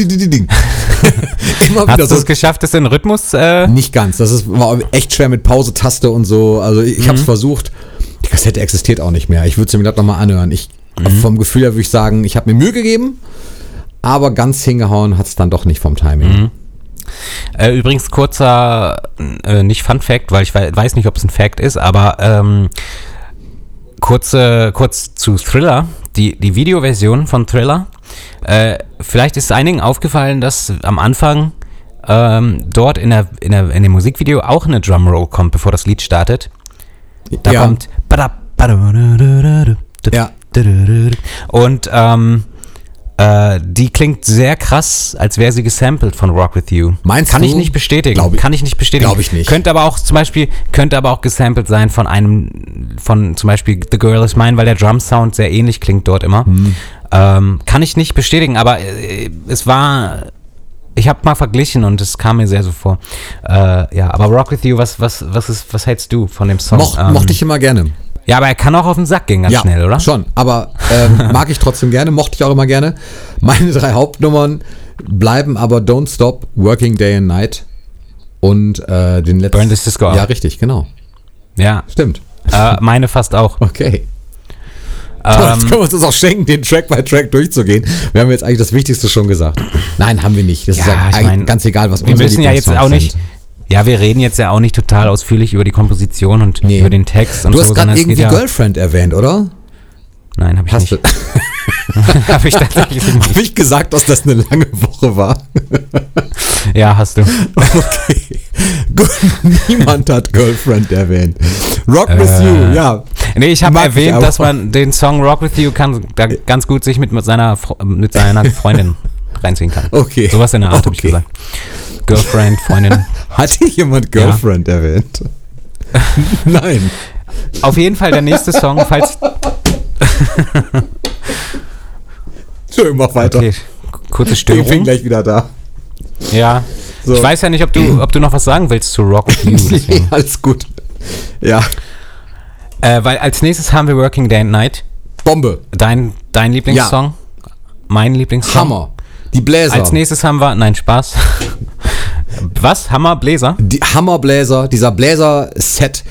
S2: Immer wieder
S1: Hast du es geschafft, das in Rhythmus? Äh,
S2: Nicht ganz. Das ist, war echt schwer mit Pause-Taste und so. Also ich, ich habe es versucht. Die Kassette existiert auch nicht mehr. Ich würde sie mir das nochmal anhören. Ich, Vom Gefühl her würde ich sagen, ich habe mir Mühe gegeben, aber ganz hingehauen hat es dann doch nicht vom Timing.
S1: Äh, übrigens kurzer, äh, nicht Fun Fact, weil ich wei- weiß nicht, ob es ein Fact ist, aber ähm, kurze, kurz zu Thriller, die, die Videoversion von Thriller. Äh, vielleicht ist einigen aufgefallen, dass am Anfang ähm, dort in, der, in, der, in dem Musikvideo auch eine Drumroll kommt, bevor das Lied startet. Da
S2: Ja.
S1: kommt.
S2: Ja.
S1: Und ähm, äh, die klingt sehr krass, als wäre sie gesampelt von Rock With You.
S2: Meinst
S1: Kann
S2: du?
S1: ich nicht bestätigen.
S2: Glaub ich-
S1: Kann ich nicht bestätigen.
S2: glaub ich nicht.
S1: Könnte aber auch zum Beispiel, könnte aber auch gesampelt sein von einem, von zum Beispiel The Girl Is Mine, weil der Drum Sound sehr ähnlich klingt dort immer.
S2: Hm.
S1: Ähm, kann ich nicht bestätigen, aber äh, es war, ich habe mal verglichen und es kam mir sehr so vor. Äh, ja, aber Rock With You, was, was, was ist, was hältst du von dem Song?
S2: Moch,
S1: Ähm,
S2: mochte ich immer gerne.
S1: Ja, aber er kann auch auf den Sack gehen ganz
S2: ja,
S1: schnell, oder?
S2: Schon, aber ähm, mag ich trotzdem gerne, mochte ich auch immer gerne. Meine drei Hauptnummern bleiben aber Don't Stop, Working Day and Night und äh, den letzten.
S1: Burn This Disco
S2: Ja, richtig, genau.
S1: Ja,
S2: Stimmt.
S1: äh, meine fast auch.
S2: Okay. Jetzt
S1: Ähm,
S2: können wir uns das auch schenken, den Track by Track durchzugehen. Wir haben jetzt eigentlich das Wichtigste schon gesagt. Nein, haben wir nicht. Das ist
S1: Ja,
S2: ja
S1: ich mein,
S2: ganz egal, was
S1: wir
S2: unsere
S1: müssen ja jetzt auch nicht. Ja, wir reden jetzt ja auch nicht total ausführlich über die Komposition und
S2: Nee.
S1: über den Text und
S2: Du
S1: so.
S2: hast gerade irgendwie
S1: ja,
S2: Girlfriend erwähnt, oder?
S1: Nein, habe ich
S2: Hast
S1: nicht.
S2: du?
S1: habe ich tatsächlich nicht.
S2: Habe ich gesagt, dass das eine lange Woche war?
S1: Ja, hast du.
S2: Okay. Gut, niemand hat Girlfriend erwähnt. Rock with
S1: Äh,
S2: you, ja.
S1: Nee, ich habe
S2: ich
S1: erwähnt,
S2: aber.
S1: dass man den Song Rock With You kann da ganz gut sich mit, mit, seiner, mit seiner Freundin reinziehen kann.
S2: Okay.
S1: Sowas in der Art habe ich
S2: Okay.
S1: gesagt. Girlfriend, Freundin.
S2: Hatte jemand Girlfriend erwähnt? Nein.
S1: Auf jeden Fall der nächste Song, falls.
S2: Entschuldigung, mach weiter.
S1: Okay, kurze
S2: Ich bin
S1: Störung.
S2: gleich wieder da.
S1: Ja.
S2: So.
S1: Ich weiß ja nicht, ob du, ob du noch was sagen willst zu Rock With You.
S2: Nee, alles gut. Ja,
S1: äh, weil als nächstes haben wir Working Day and Night.
S2: Bombe.
S1: Dein, dein Lieblingssong? Mein Lieblingssong?
S2: Hammer. Die Bläser.
S1: Als nächstes haben wir, nein, Spaß. Was? Hammer, Bläser?
S2: Die Hammerbläser, dieser Bläser-Set.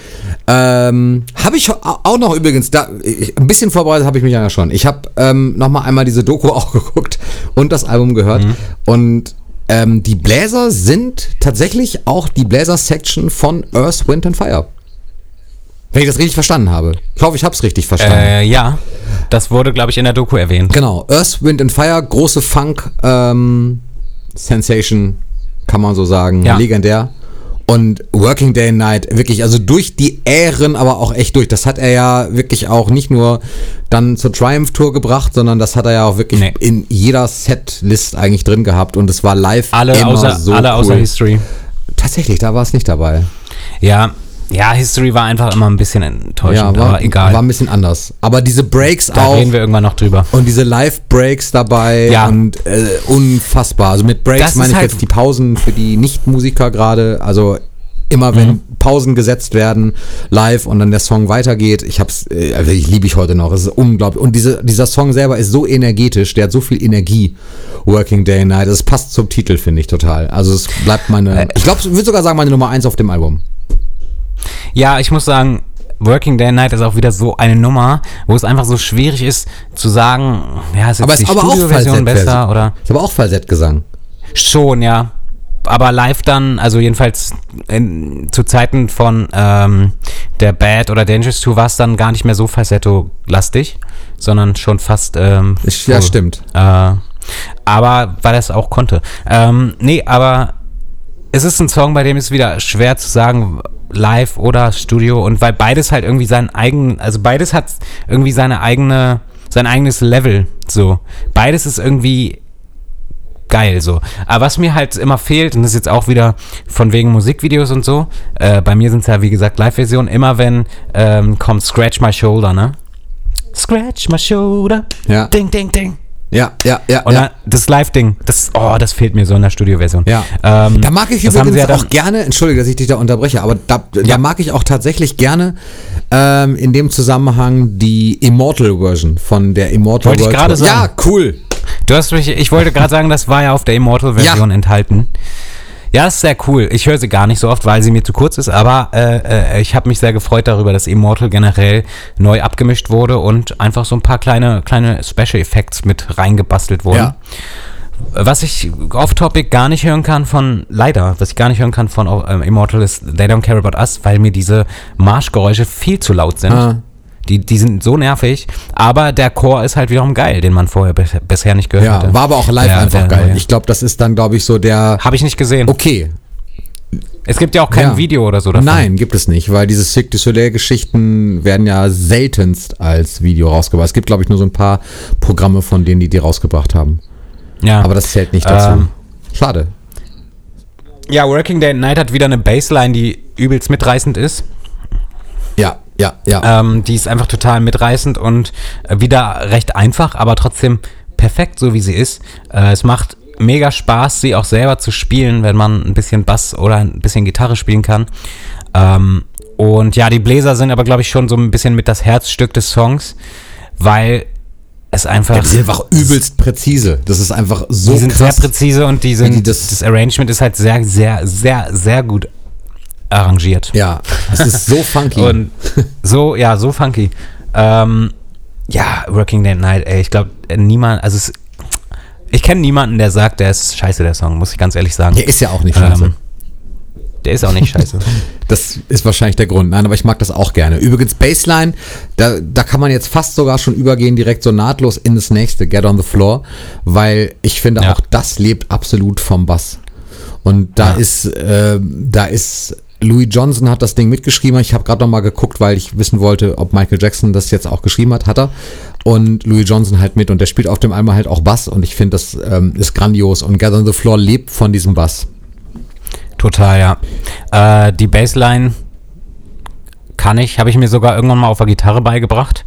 S2: Ähm, habe ich au- auch noch übrigens, da, ich, ein bisschen vorbereitet habe ich mich ja schon. Ich habe ähm, noch mal einmal diese Doku auch geguckt und das Album gehört. Und ähm, die Bläser sind tatsächlich auch die Bläser-Section von Earth, Wind and Fire. Wenn ich das richtig verstanden habe. Ich hoffe, ich habe es richtig verstanden.
S1: Äh, ja. Das wurde, glaube ich, in der Doku erwähnt.
S2: Genau, Earth, Wind and Fire, große Funk ähm, Sensation, kann man so sagen,
S1: Ja.
S2: legendär. Und Working Day and Night, wirklich, also durch die Ähren, aber auch echt durch. Das hat er ja wirklich auch nicht nur dann zur Triumph Tour gebracht, sondern das hat er ja auch wirklich
S1: Nee.
S2: in jeder Setlist eigentlich drin gehabt und es war live
S1: Alle,
S2: immer
S1: außer,
S2: so
S1: alle
S2: cool.
S1: außer History.
S2: Tatsächlich, da war es nicht dabei.
S1: Ja, ja, History war einfach immer ein bisschen enttäuschend,
S2: Ja, war,
S1: aber egal.
S2: war ein bisschen anders. Aber diese Breaks
S1: da
S2: auch.
S1: reden wir irgendwann noch drüber.
S2: Und diese Live-Breaks dabei
S1: Ja.
S2: und äh, unfassbar. Also mit
S1: Das
S2: Breaks
S1: ist
S2: meine ich
S1: halt-
S2: jetzt die Pausen für die Nicht-Musiker gerade. Also immer wenn
S1: Mhm.
S2: Pausen gesetzt werden, live und dann der Song weitergeht. Ich hab's, äh, also ich liebe ich heute noch. Es ist unglaublich. Und diese, dieser Song selber ist so energetisch, der hat so viel Energie. Working Day and Night. Es passt zum Titel, finde ich total. Also es bleibt meine, ich glaube, ich würde sogar sagen, meine Nummer eins auf dem Album.
S1: Ja, ich muss sagen, Working Day and Night ist auch wieder so eine Nummer, wo es einfach so schwierig ist zu sagen, ja, ist jetzt
S2: Aber es
S1: die
S2: ist aber auch
S1: Studioversion besser oder
S2: Ist aber auch Falsettgesang.
S1: schon, ja. Aber live dann, also jedenfalls in, zu Zeiten von ähm, der Bad oder Dangerous Tour war es dann gar nicht mehr so falsetto-lastig, sondern schon fast ähm,
S2: Ja,
S1: so,
S2: stimmt.
S1: Äh, aber weil er es auch konnte. Ähm, nee, aber es ist ein Song, bei dem ist wieder schwer zu sagen, live oder Studio und weil beides halt irgendwie seinen eigenen, also beides hat irgendwie seine eigene, sein eigenes Level, so. Beides ist irgendwie geil, so. Aber was mir halt immer fehlt, und das ist jetzt auch wieder von wegen Musikvideos und so, äh, bei mir sind es ja, wie gesagt, Live-Versionen, immer wenn ähm, kommt Scratch My Shoulder, ne? Scratch My Shoulder,
S2: Ja.
S1: ding, ding, ding.
S2: Ja, ja, ja.
S1: Und
S2: ja.
S1: das Live-Ding, das, oh, das fehlt mir so in der Studioversion.
S2: Ja.
S1: Ähm,
S2: da mag ich übrigens
S1: ja
S2: auch gerne, entschuldige, dass ich dich da unterbreche, aber da, da
S1: Ja.
S2: mag ich auch tatsächlich gerne ähm, in dem Zusammenhang die Immortal-Version von der Immortal
S1: Wollte ich gerade sagen.
S2: Ja, cool.
S1: Du hast mich, ich wollte gerade sagen, das war ja auf der Immortal-Version
S2: Ja.
S1: enthalten. Ja, ist sehr cool. Ich höre sie gar nicht so oft, weil sie mir zu kurz ist, aber äh, äh, ich habe mich sehr gefreut darüber, dass Immortal generell neu abgemischt wurde und einfach so ein paar kleine, kleine Special Effects mit reingebastelt wurden.
S2: Ja.
S1: Was ich off-topic gar nicht hören kann von, leider, was ich gar nicht hören kann von ähm, Immortal ist They Don't Care About Us, weil mir diese Marschgeräusche viel zu laut sind.
S2: Ah.
S1: Die, die sind so nervig, aber der Chor ist halt wiederum geil, den man vorher bis, bisher nicht gehört
S2: Ja,
S1: hatte.
S2: war aber auch live
S1: Der-
S2: einfach
S1: der
S2: geil. Ich glaube, das ist dann, glaube ich, so der.
S1: Habe ich nicht gesehen.
S2: Okay,
S1: Es gibt ja auch kein
S2: Ja.
S1: Video oder so davon.
S2: Nein, gibt es nicht, weil diese Cirque du Soleil-Geschichten werden ja seltenst als Video rausgebracht. Es gibt, glaube ich, nur so ein paar Programme von denen, die die rausgebracht haben.
S1: Ja.
S2: Aber das zählt nicht dazu.
S1: Ähm,
S2: Schade.
S1: ja, Working Day and Night hat wieder eine Bassline, die übelst mitreißend ist.
S2: Ja, ja, ja.
S1: Ähm, die ist einfach total mitreißend und äh, wieder recht einfach, aber trotzdem perfekt, so wie sie ist. Äh, es macht mega Spaß, sie auch selber zu spielen, wenn man ein bisschen Bass oder ein bisschen Gitarre spielen kann. Ähm, und ja, die Bläser sind aber, glaube ich, schon so ein bisschen mit das Herzstück des Songs, weil es einfach.
S2: die sind einfach übelst präzise. Das ist einfach so
S1: die sind
S2: krass.
S1: sehr präzise und die sind,
S2: die das-
S1: das, Arrangement ist halt sehr, sehr, sehr, sehr gut arrangiert.
S2: Ja, es ist so funky.
S1: Und so, ja, so funky. Ähm, ja, Working Day Night, ey, ich glaube, niemand, also es, ich kenne niemanden, der sagt, der ist scheiße, der Song, muss ich ganz ehrlich sagen.
S2: der ist ja auch nicht scheiße.
S1: Ähm, der ist auch nicht scheiße.
S2: Das ist wahrscheinlich der Grund. Nein, aber ich mag das auch gerne. Übrigens, Baseline, da, da kann man jetzt fast sogar schon übergehen, direkt so nahtlos in das nächste, Get on the Floor, weil ich finde
S1: Ja.
S2: auch das lebt absolut vom Bass. Und da
S1: Ja.
S2: ist, äh, da ist, Louis Johnson hat das Ding mitgeschrieben. Ich habe gerade noch mal geguckt, weil ich wissen wollte, ob Michael Jackson das jetzt auch geschrieben hat. Hat er. Und Louis Johnson halt mit. Und der spielt auf dem Album halt auch Bass. Und ich finde, das ähm, ist grandios. Und Get on the Floor lebt von diesem Bass.
S1: Total, ja. Äh, die Bassline kann ich, habe ich mir sogar irgendwann mal auf der Gitarre beigebracht.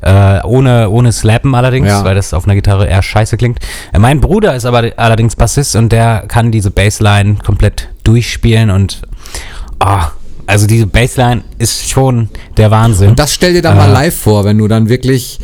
S1: Äh, ohne, ohne Slappen allerdings,
S2: Ja.
S1: weil das auf einer Gitarre eher scheiße klingt. Äh, mein Bruder ist aber allerdings Bassist und der kann diese Bassline komplett durchspielen und ah, also diese Bassline ist schon der Wahnsinn.
S2: Und das stell dir dann mal
S1: Äh.
S2: live vor, wenn du dann wirklich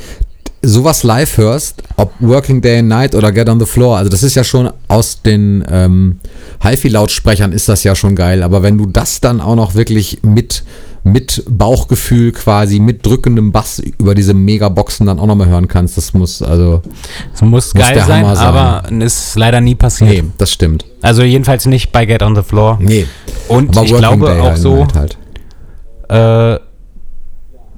S2: sowas live hörst, ob Working Day and Night oder Get on the Floor. Also das ist ja schon aus den ähm, HiFi-Lautsprechern ist das ja schon geil. Aber wenn du das dann auch noch wirklich mit mit Bauchgefühl quasi, mit drückendem Bass über diese Megaboxen dann auch nochmal hören kannst, das muss, also,
S1: Es muss, geil
S2: der
S1: sein,
S2: Hammer sein.
S1: aber ist leider nie passiert.
S2: nee, das stimmt.
S1: Also jedenfalls nicht bei Get on the Floor.
S2: Nee.
S1: Und
S2: Aber
S1: ich
S2: Working
S1: glaube
S2: Day
S1: auch so,
S2: halt.
S1: Äh,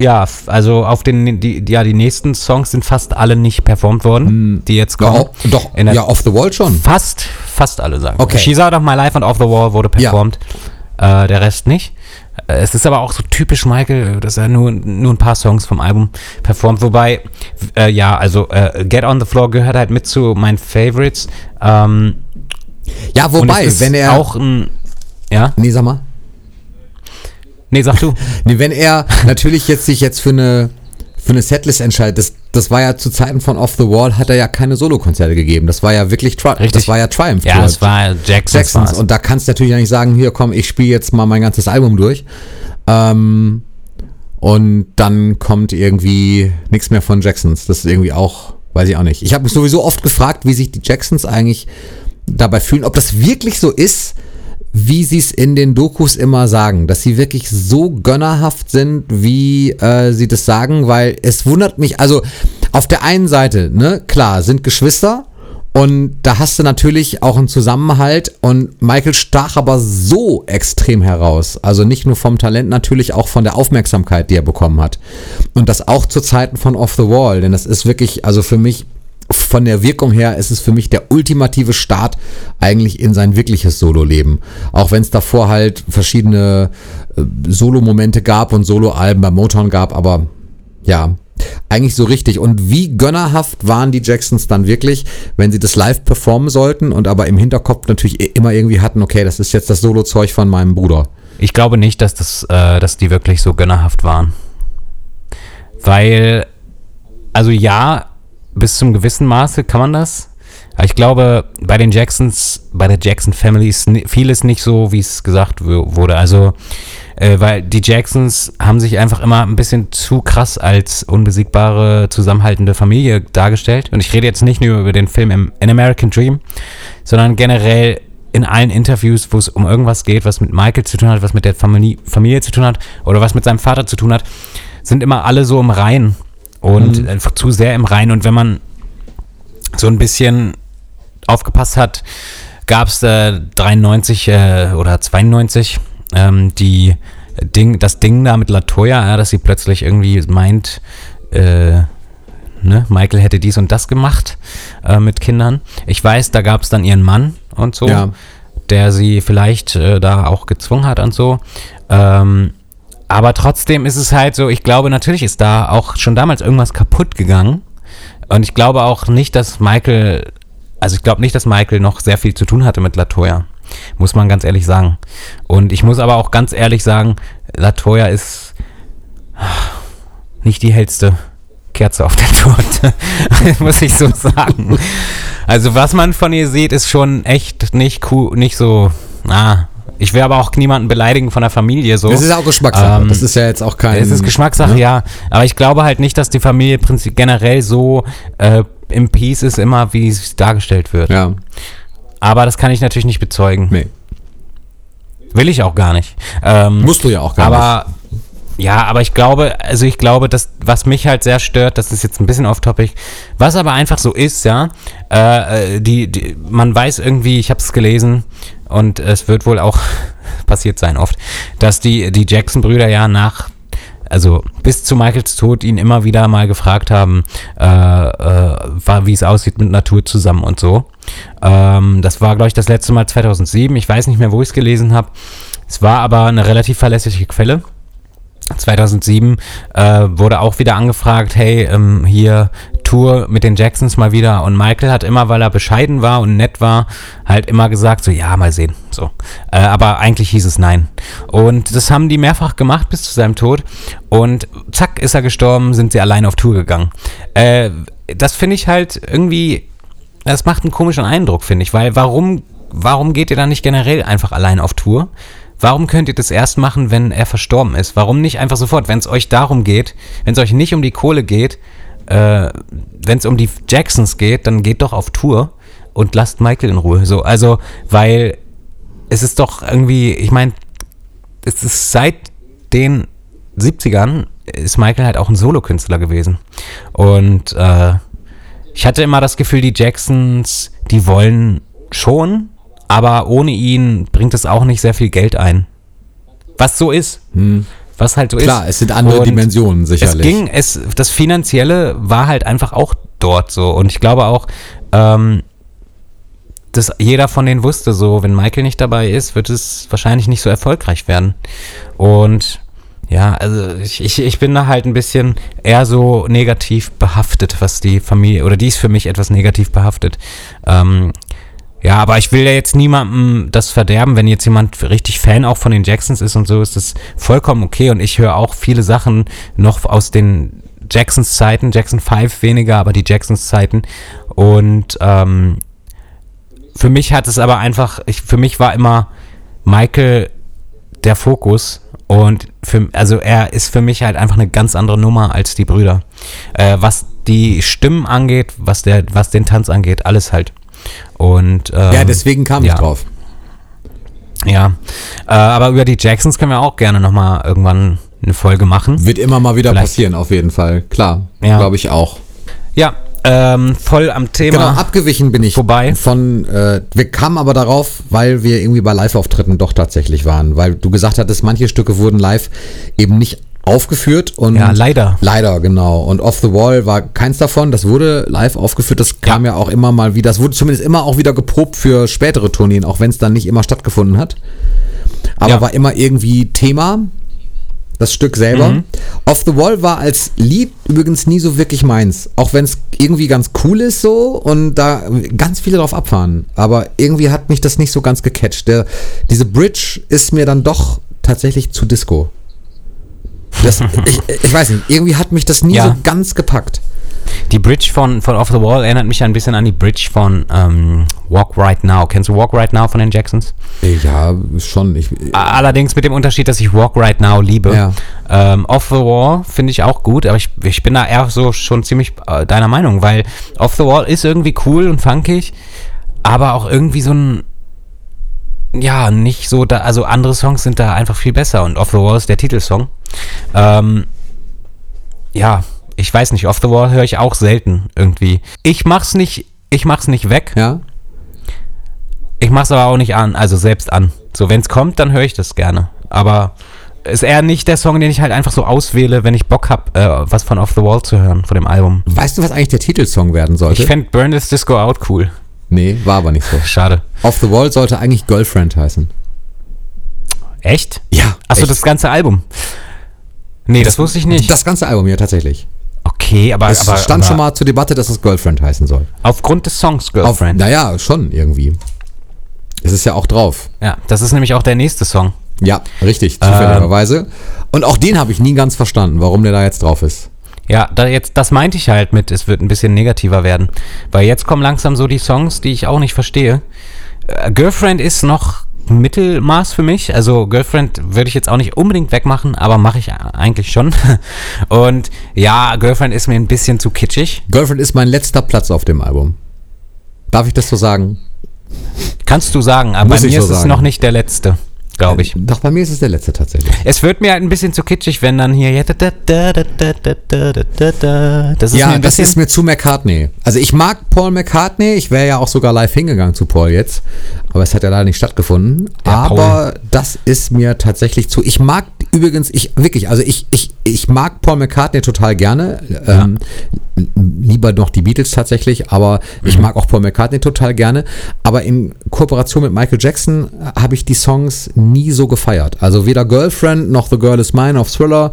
S1: ja, also auf den, die, ja, die nächsten Songs sind fast alle nicht performt worden, die jetzt
S2: Ja,
S1: kommen.
S2: auch, doch,
S1: In der-
S2: ja, Off the Wall schon.
S1: Fast, fast alle sagen.
S2: Okay.
S1: She's Out of My Life und Off the Wall wurde performt. Äh, der Rest nicht. Äh, Es ist aber auch so typisch Michael, dass er nur, nur ein paar Songs vom Album performt. Wobei, äh, ja, also äh, Get on the Floor gehört halt mit zu meinen Favorites. Ähm,
S2: Ja, wobei, wenn er.
S1: auch ein. Ja?
S2: nee, sag mal.
S1: Nee, sag du.
S2: Nee, wenn er natürlich jetzt sich jetzt für eine für eine Setlist entscheidet. Das, das war ja zu Zeiten von Off the Wall, hat er ja keine Solokonzerte gegeben. Das war ja wirklich Tri
S1: Richtig.
S2: Das war ja Triumph.
S1: Ja, es war Jacksons.
S2: Jacksons. Und da kannst du natürlich nicht sagen, hier komm, ich spiele jetzt mal mein ganzes Album durch. Ähm, und dann kommt irgendwie nichts mehr von Jacksons. Das ist irgendwie auch, weiß ich auch nicht. Ich habe mich sowieso oft gefragt, wie sich die Jacksons eigentlich dabei fühlen, ob das wirklich so ist, wie sie es in den Dokus immer sagen, dass sie wirklich so gönnerhaft sind, wie äh, sie das sagen, weil es wundert mich, also auf der einen Seite, ne, klar, sind Geschwister und da hast du natürlich auch einen Zusammenhalt und Michael stach aber so extrem heraus, also nicht nur vom Talent, natürlich auch von der Aufmerksamkeit, die er bekommen hat. Und das auch zu Zeiten von Off the Wall, denn das ist wirklich, also für mich von der Wirkung her ist es für mich der ultimative Start eigentlich in sein wirkliches Solo-Leben. Auch wenn es davor halt verschiedene äh, Solo-Momente gab und Solo-Alben bei Motown gab, aber ja, eigentlich so richtig. Und wie gönnerhaft waren die Jacksons dann wirklich, wenn sie das live performen sollten und aber im Hinterkopf natürlich immer irgendwie hatten, okay, das ist jetzt das Solo-Zeug von meinem Bruder.
S1: Ich glaube nicht, dass, das, äh, dass die wirklich so gönnerhaft waren. Weil, also ja, bis zum gewissen Maße kann man das. Ich glaube, bei den Jacksons, bei der Jackson Family ist vieles nicht so, wie es gesagt wurde. Also, äh, weil die Jacksons haben sich einfach immer ein bisschen zu krass als unbesiegbare, zusammenhaltende Familie dargestellt. Und ich rede jetzt nicht nur über den Film im, An American Dream, sondern generell in allen Interviews, wo es um irgendwas geht, was mit Michael zu tun hat, was mit der Familie, Familie zu tun hat oder was mit seinem Vater zu tun hat, sind immer alle so im Reinen und einfach zu sehr im Reinen. Und wenn man so ein bisschen aufgepasst hat, gab es äh, 93 äh, oder 92 ähm, die Ding, das Ding da mit Latoya, ja, dass sie plötzlich irgendwie meint, äh, ne, Michael hätte dies und das gemacht äh, mit Kindern. Ich weiß, da gab es dann ihren Mann und so,
S2: Ja.
S1: der sie vielleicht äh, da auch gezwungen hat und so. Ähm, aber trotzdem ist es halt so, ich glaube, natürlich ist da auch schon damals irgendwas kaputt gegangen. Und ich glaube auch nicht, dass Michael, also ich glaube nicht, dass Michael noch sehr viel zu tun hatte mit Latoya. Muss man ganz ehrlich sagen. Und ich muss aber auch ganz ehrlich sagen, Latoya ist nicht die hellste Kerze auf der Torte. muss ich so sagen. Also was man von ihr sieht, ist schon echt nicht cool, nicht so, ah, ich will aber auch niemanden beleidigen von der Familie so.
S2: Das ist auch Geschmackssache.
S1: Ähm,
S2: das ist ja jetzt auch kein.
S1: Es ist Geschmackssache,
S2: ne?
S1: ja. Aber ich glaube halt nicht, dass die Familie prinzip generell so äh, im Peace ist, immer wie es dargestellt wird.
S2: Ja,
S1: Aber das kann ich natürlich nicht bezeugen.
S2: nee.
S1: Will ich auch gar nicht. Ähm,
S2: Musst du ja auch gar
S1: aber ja, aber ich glaube, also ich glaube, dass was mich halt sehr stört, das ist jetzt ein bisschen off-topic, was aber einfach so ist, ja, äh, äh, die, die, man weiß irgendwie, ich habe es gelesen und es wird wohl auch passiert sein oft, dass die die Jackson-Brüder ja nach also bis zu Michaels Tod ihn immer wieder mal gefragt haben, äh, äh, wie es aussieht mit Natur zusammen und so. Ähm, das war, glaube ich, das letzte Mal 2007. Ich weiß nicht mehr, wo ich es gelesen habe. Es war aber eine relativ verlässliche Quelle. 2007 äh, wurde auch wieder angefragt, hey, ähm, hier Tour mit den Jacksons mal wieder. Und Michael hat immer, weil er bescheiden war und nett war, halt immer gesagt, so ja, mal sehen. So. Äh, aber eigentlich hieß es nein. Und das haben die mehrfach gemacht bis zu seinem Tod. Und zack, ist er gestorben, sind sie allein auf Tour gegangen. Äh, das finde ich halt irgendwie, das macht einen komischen Eindruck, finde ich, weil warum, warum geht ihr dann nicht generell einfach allein auf Tour? Warum könnt ihr das erst machen, wenn er verstorben ist? Warum nicht einfach sofort, wenn es euch darum geht, wenn es euch nicht um die Kohle geht, äh, wenn es um die Jacksons geht, dann geht doch auf Tour und lasst Michael in Ruhe. So, also, weil es ist doch irgendwie, ich meine, es ist seit den 70ern ist Michael halt auch ein Solokünstler gewesen. Und äh, ich hatte immer das Gefühl, die Jacksons, die wollen schon, aber ohne ihn bringt es auch nicht sehr viel Geld ein. Was so ist. Was halt so ist.
S2: Klar, es sind andere
S1: Und
S2: Dimensionen
S1: Es
S2: sicherlich.
S1: ging, es, das Finanzielle war halt einfach auch dort so. Und ich glaube auch, ähm, dass jeder von denen wusste, so, wenn Michael nicht dabei ist, wird es wahrscheinlich nicht so erfolgreich werden. Und ja, also ich, ich, ich bin da halt ein bisschen eher so negativ behaftet, was die Familie, oder die ist für mich etwas negativ behaftet. Ähm, ja, aber ich will ja jetzt niemandem das verderben, wenn jetzt jemand richtig Fan auch von den Jacksons ist und so, ist das vollkommen okay. Und ich höre auch viele Sachen noch aus den Jacksons Zeiten, Jackson 5 weniger, aber die Jacksons Zeiten. Und ähm, für mich hat es aber einfach, ich, für mich war immer Michael der Fokus und für, also er ist für mich halt einfach eine ganz andere Nummer als die Brüder. Äh, was die Stimmen angeht, was der, was den Tanz angeht, alles halt. Und ähm,
S2: Ja, deswegen kam
S1: ja.
S2: ich drauf.
S1: ja, äh, aber über die Jacksons können wir auch gerne nochmal irgendwann eine Folge machen.
S2: Wird immer mal wieder
S1: Vielleicht.
S2: passieren, auf jeden Fall. Klar,
S1: Ja.
S2: glaube ich auch.
S1: Ja, ähm, voll am Thema.
S2: Genau, abgewichen bin ich
S1: Vorbei.
S2: von, äh, wir kamen aber darauf, weil wir irgendwie bei Live-Auftritten doch tatsächlich waren, weil du gesagt hattest, manche Stücke wurden live eben nicht aufgeführt und
S1: Ja, leider.
S2: Leider, genau. Und Off the Wall war keins davon. Das wurde live aufgeführt. Das kam ja, auch immer mal wieder. Das wurde zumindest immer auch wieder geprobt für spätere Tourneen, auch wenn es dann nicht immer stattgefunden hat. Aber
S1: Ja.
S2: war immer irgendwie Thema. Das Stück selber.
S1: Mhm.
S2: Off the Wall war als Lied übrigens nie so wirklich meins. Auch wenn es irgendwie ganz cool ist so und da ganz viele drauf abfahren. Aber irgendwie hat mich das nicht so ganz gecatcht. Der, diese Bridge ist mir dann doch tatsächlich zu Disco. Das, ich, ich weiß nicht, irgendwie hat mich das nie
S1: Ja.
S2: so ganz gepackt.
S1: Die Bridge von, von Off the Wall erinnert mich ein bisschen an die Bridge von ähm, Walk Right Now. Kennst du Walk Right Now von den Jacksons?
S2: Ja, schon. Ich,
S1: Allerdings mit dem Unterschied, dass ich Walk Right Now liebe.
S2: Ja.
S1: Ähm, Off the Wall finde ich auch gut, aber ich, ich bin da eher so schon ziemlich äh, deiner Meinung, weil Off the Wall ist irgendwie cool und funkig, aber auch irgendwie so ein ja, nicht so da, also andere Songs sind da einfach viel besser und Off the Wall ist der Titelsong. Ähm, ja, ich weiß nicht, Off the Wall höre ich auch selten irgendwie. Ich mach's nicht, ich mach's nicht weg,
S2: ja,
S1: ich mach's aber auch nicht an, also selbst an. So, wenn's kommt, dann höre ich das gerne. Aber ist eher nicht der Song, den ich halt einfach so auswähle, wenn ich Bock hab, äh, was von Off the Wall zu hören, von dem Album.
S2: weißt du, was eigentlich der Titelsong werden sollte?
S1: Ich fände Burn This Disco Out cool.
S2: nee, war aber nicht so.
S1: Schade.
S2: Off the Wall sollte eigentlich Girlfriend heißen.
S1: Echt?
S2: Ja.
S1: Achso,
S2: echt.
S1: das ganze Album. Nee, das, wusste ich nicht.
S2: Das ganze Album, ja, tatsächlich.
S1: okay, aber,
S2: Es
S1: aber,
S2: stand
S1: aber
S2: schon mal zur Debatte, dass es Girlfriend heißen soll.
S1: aufgrund des Songs Girlfriend.
S2: naja, schon irgendwie. Es ist ja auch drauf.
S1: ja, das ist nämlich auch der nächste Song.
S2: Ja, richtig, zufälligerweise. Und auch den habe ich nie ganz verstanden, warum der da jetzt drauf ist.
S1: Ja, da jetzt, das meinte ich halt mit, es wird ein bisschen negativer werden. Weil jetzt kommen langsam so die Songs, die ich auch nicht verstehe. Äh, Girlfriend ist noch Mittelmaß für mich. Also Girlfriend würde ich jetzt auch nicht unbedingt wegmachen, aber mache ich eigentlich schon. Und ja, Girlfriend ist mir ein bisschen zu kitschig.
S2: Girlfriend ist mein letzter Platz auf dem Album. Darf ich das so sagen?
S1: Kannst du sagen, aber
S2: Muss
S1: bei mir
S2: so
S1: ist es
S2: sagen.
S1: noch nicht der letzte, glaube ich.
S2: Doch, bei mir ist es der letzte tatsächlich.
S1: Es wird mir halt ein bisschen zu kitschig, wenn dann hier. Das ist
S2: ja, das ist mir zu McCartney. Also, ich mag Paul McCartney. Ich wäre ja auch sogar live hingegangen zu Paul jetzt. Aber es hat ja leider nicht stattgefunden.
S1: Der
S2: aber Paul. das ist mir tatsächlich zu. Ich mag übrigens, ich wirklich, also ich, ich, ich mag Paul McCartney total gerne. Ähm, lieber noch die Beatles tatsächlich, aber ich
S1: Mhm.
S2: mag auch Paul McCartney total gerne. Aber in Kooperation mit Michael Jackson habe ich die Songs nie so gefeiert. Also weder Girlfriend noch The Girl Is Mine auf Thriller.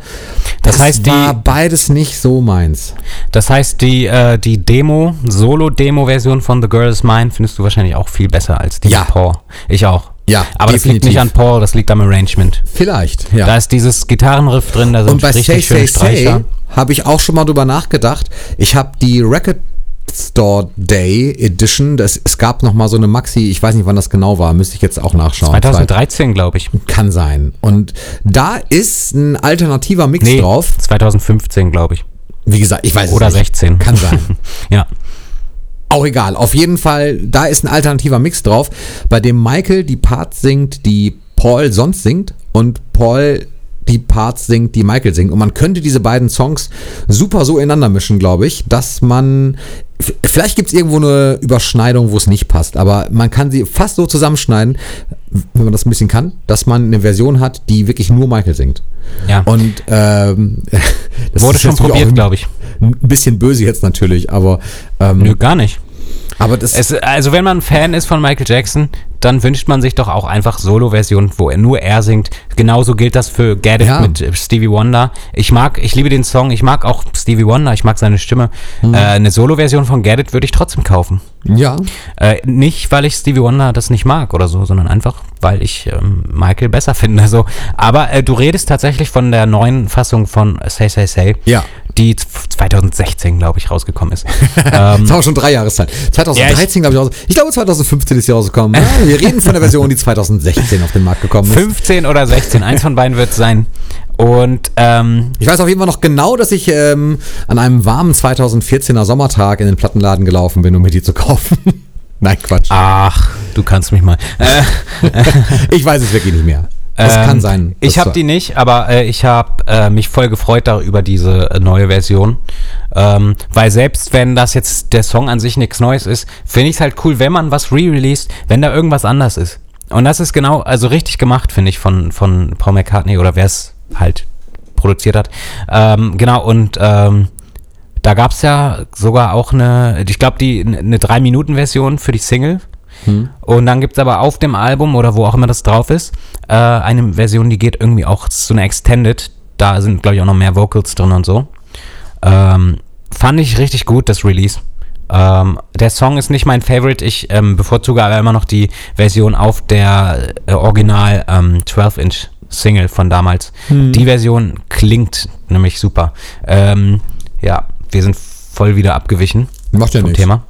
S1: Das heißt, die-
S2: war beides nicht so meins.
S1: Das heißt, die, äh, die Demo, Solo-Demo-Version von The Girl Is Mine findest du wahrscheinlich auch viel besser als die
S2: Ja.
S1: Paul. Ich auch.
S2: Ja,
S1: Aber das liegt
S2: definitiv.
S1: nicht an Paul, das liegt am Arrangement.
S2: Vielleicht, ja.
S1: Da ist dieses Gitarrenriff drin, da sind
S2: Und bei Say
S1: richtig
S2: Say Say
S1: Streicher.
S2: habe ich auch schon mal drüber nachgedacht. Ich habe die Record Store Day Edition, das, es gab noch mal so eine Maxi, ich weiß nicht, wann das genau war, müsste ich jetzt auch nachschauen.
S1: 2013, glaube ich.
S2: Kann sein. Und da ist ein alternativer Mix
S1: Nee,
S2: drauf.
S1: 2015, glaube ich.
S2: Wie gesagt, ich weiß
S1: Oder
S2: es nicht.
S1: 16.
S2: Kann sein.
S1: ja.
S2: Auch egal. Auf jeden Fall, da ist ein alternativer Mix drauf, bei dem Michael die Parts singt, die Paul sonst singt und Paul die Parts singt, die Michael singt. Und man könnte diese beiden Songs super so ineinander mischen, glaube ich, dass man. Vielleicht gibt es irgendwo eine Überschneidung, wo es nicht passt, aber man kann sie fast so zusammenschneiden, wenn man das ein bisschen kann, dass man eine Version hat, die wirklich nur Michael singt.
S1: Ja.
S2: Und ähm, das
S1: Wurde
S2: ist
S1: schon probiert, glaube ich.
S2: Ein bisschen böse jetzt natürlich, aber ähm,
S1: Nö, gar nicht.
S2: aber das
S1: Es, also wenn man Fan ist von Michael Jackson, dann wünscht man sich doch auch einfach Solo-Versionen, wo er nur er singt. Genauso gilt das für Get It
S2: Ja.
S1: mit äh, Stevie Wonder. Ich mag, ich liebe den Song, ich mag auch Stevie Wonder, ich mag seine Stimme.
S2: Mhm.
S1: Äh, eine Solo-Version von Get It würde ich trotzdem kaufen.
S2: ja,
S1: Äh, nicht, weil ich Stevie Wonder das nicht mag oder so, sondern einfach, weil ich ähm, Michael besser finde. So. Aber äh, du redest tatsächlich von der neuen Fassung von Say Say Say.
S2: Ja.
S1: Die 2016, glaube ich, rausgekommen ist.
S2: Das
S1: ähm,
S2: war schon drei Jahreszeit. 2013, glaube ich. Ich glaube, 2015 ist sie rausgekommen. Ja, wir reden von der Version, die 2016 auf den Markt gekommen ist.
S1: 15 oder 16, eins von beiden wird es sein. Und ähm,
S2: Ich weiß auf jeden Fall noch genau, dass ich ähm, an einem warmen 2014er Sommertag in den Plattenladen gelaufen bin, um mir die zu kaufen. Nein, Quatsch.
S1: ach, du kannst mich mal. Äh,
S2: Ich weiß es wirklich nicht mehr. Das
S1: Ähm,
S2: kann sein.
S1: Ich habe die nicht, aber äh, ich habe äh, mich voll gefreut darüber diese äh, neue Version. Ähm, weil selbst wenn das jetzt der Song an sich nichts Neues ist, finde ich es halt cool, wenn man was re-released, wenn da irgendwas anders ist. Und das ist genau, also richtig gemacht, finde ich, von, von Paul McCartney oder wer es halt produziert hat. Ähm, genau, und ähm, da gab es ja sogar auch eine, ich glaube, die eine 3-Minuten-Version für die Single. Und dann gibt es aber auf dem Album oder wo auch immer das drauf ist, äh, eine Version, die geht irgendwie auch zu einer Extended. Da sind, glaube ich, auch noch mehr Vocals drin und so. Ähm, fand ich richtig gut, das Release. Ähm, der Song ist nicht mein Favorite. Ich ähm, bevorzuge aber immer noch die Version auf der äh, Original ähm, 12-Inch Single von damals. Die Version klingt nämlich super. Ähm, ja, wir sind voll wieder abgewichen
S2: Macht ja
S1: vom
S2: nichts.
S1: Thema.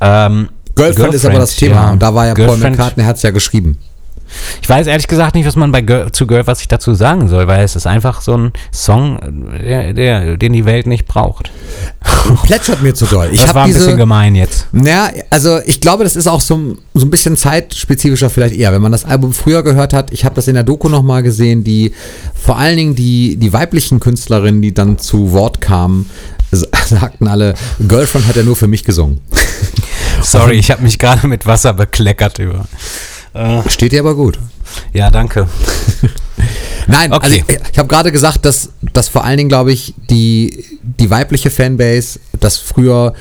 S1: Ähm,
S2: Girlfriend, ist aber das Thema.
S1: ja.
S2: Und da war ja Paul
S1: Girlfriend-
S2: McCartney, hat es ja geschrieben.
S1: Ich weiß ehrlich gesagt nicht, was man bei Girl, zu Girl, was ich dazu sagen soll, weil es ist einfach so ein Song, der, der, den die Welt nicht braucht.
S2: Plätschert mir zu doll. Ich
S1: das war ein bisschen
S2: diese.
S1: gemein jetzt.
S2: Ja, also ich glaube, das ist auch so, so ein bisschen zeitspezifischer vielleicht eher. Wenn man das Album früher gehört hat, ich habe das in der Doku nochmal gesehen, die vor allen Dingen die, die weiblichen Künstlerinnen, die dann zu Wort kamen, sagten alle, Girlfriend hat er nur für mich gesungen.
S1: Sorry, ich habe mich gerade mit Wasser bekleckert über.
S2: Steht dir aber gut.
S1: Ja, danke.
S2: Nein,
S1: Okay.
S2: also ich, ich habe gerade gesagt, dass, dass vor allen Dingen, glaube ich, die, die weibliche Fanbase das früher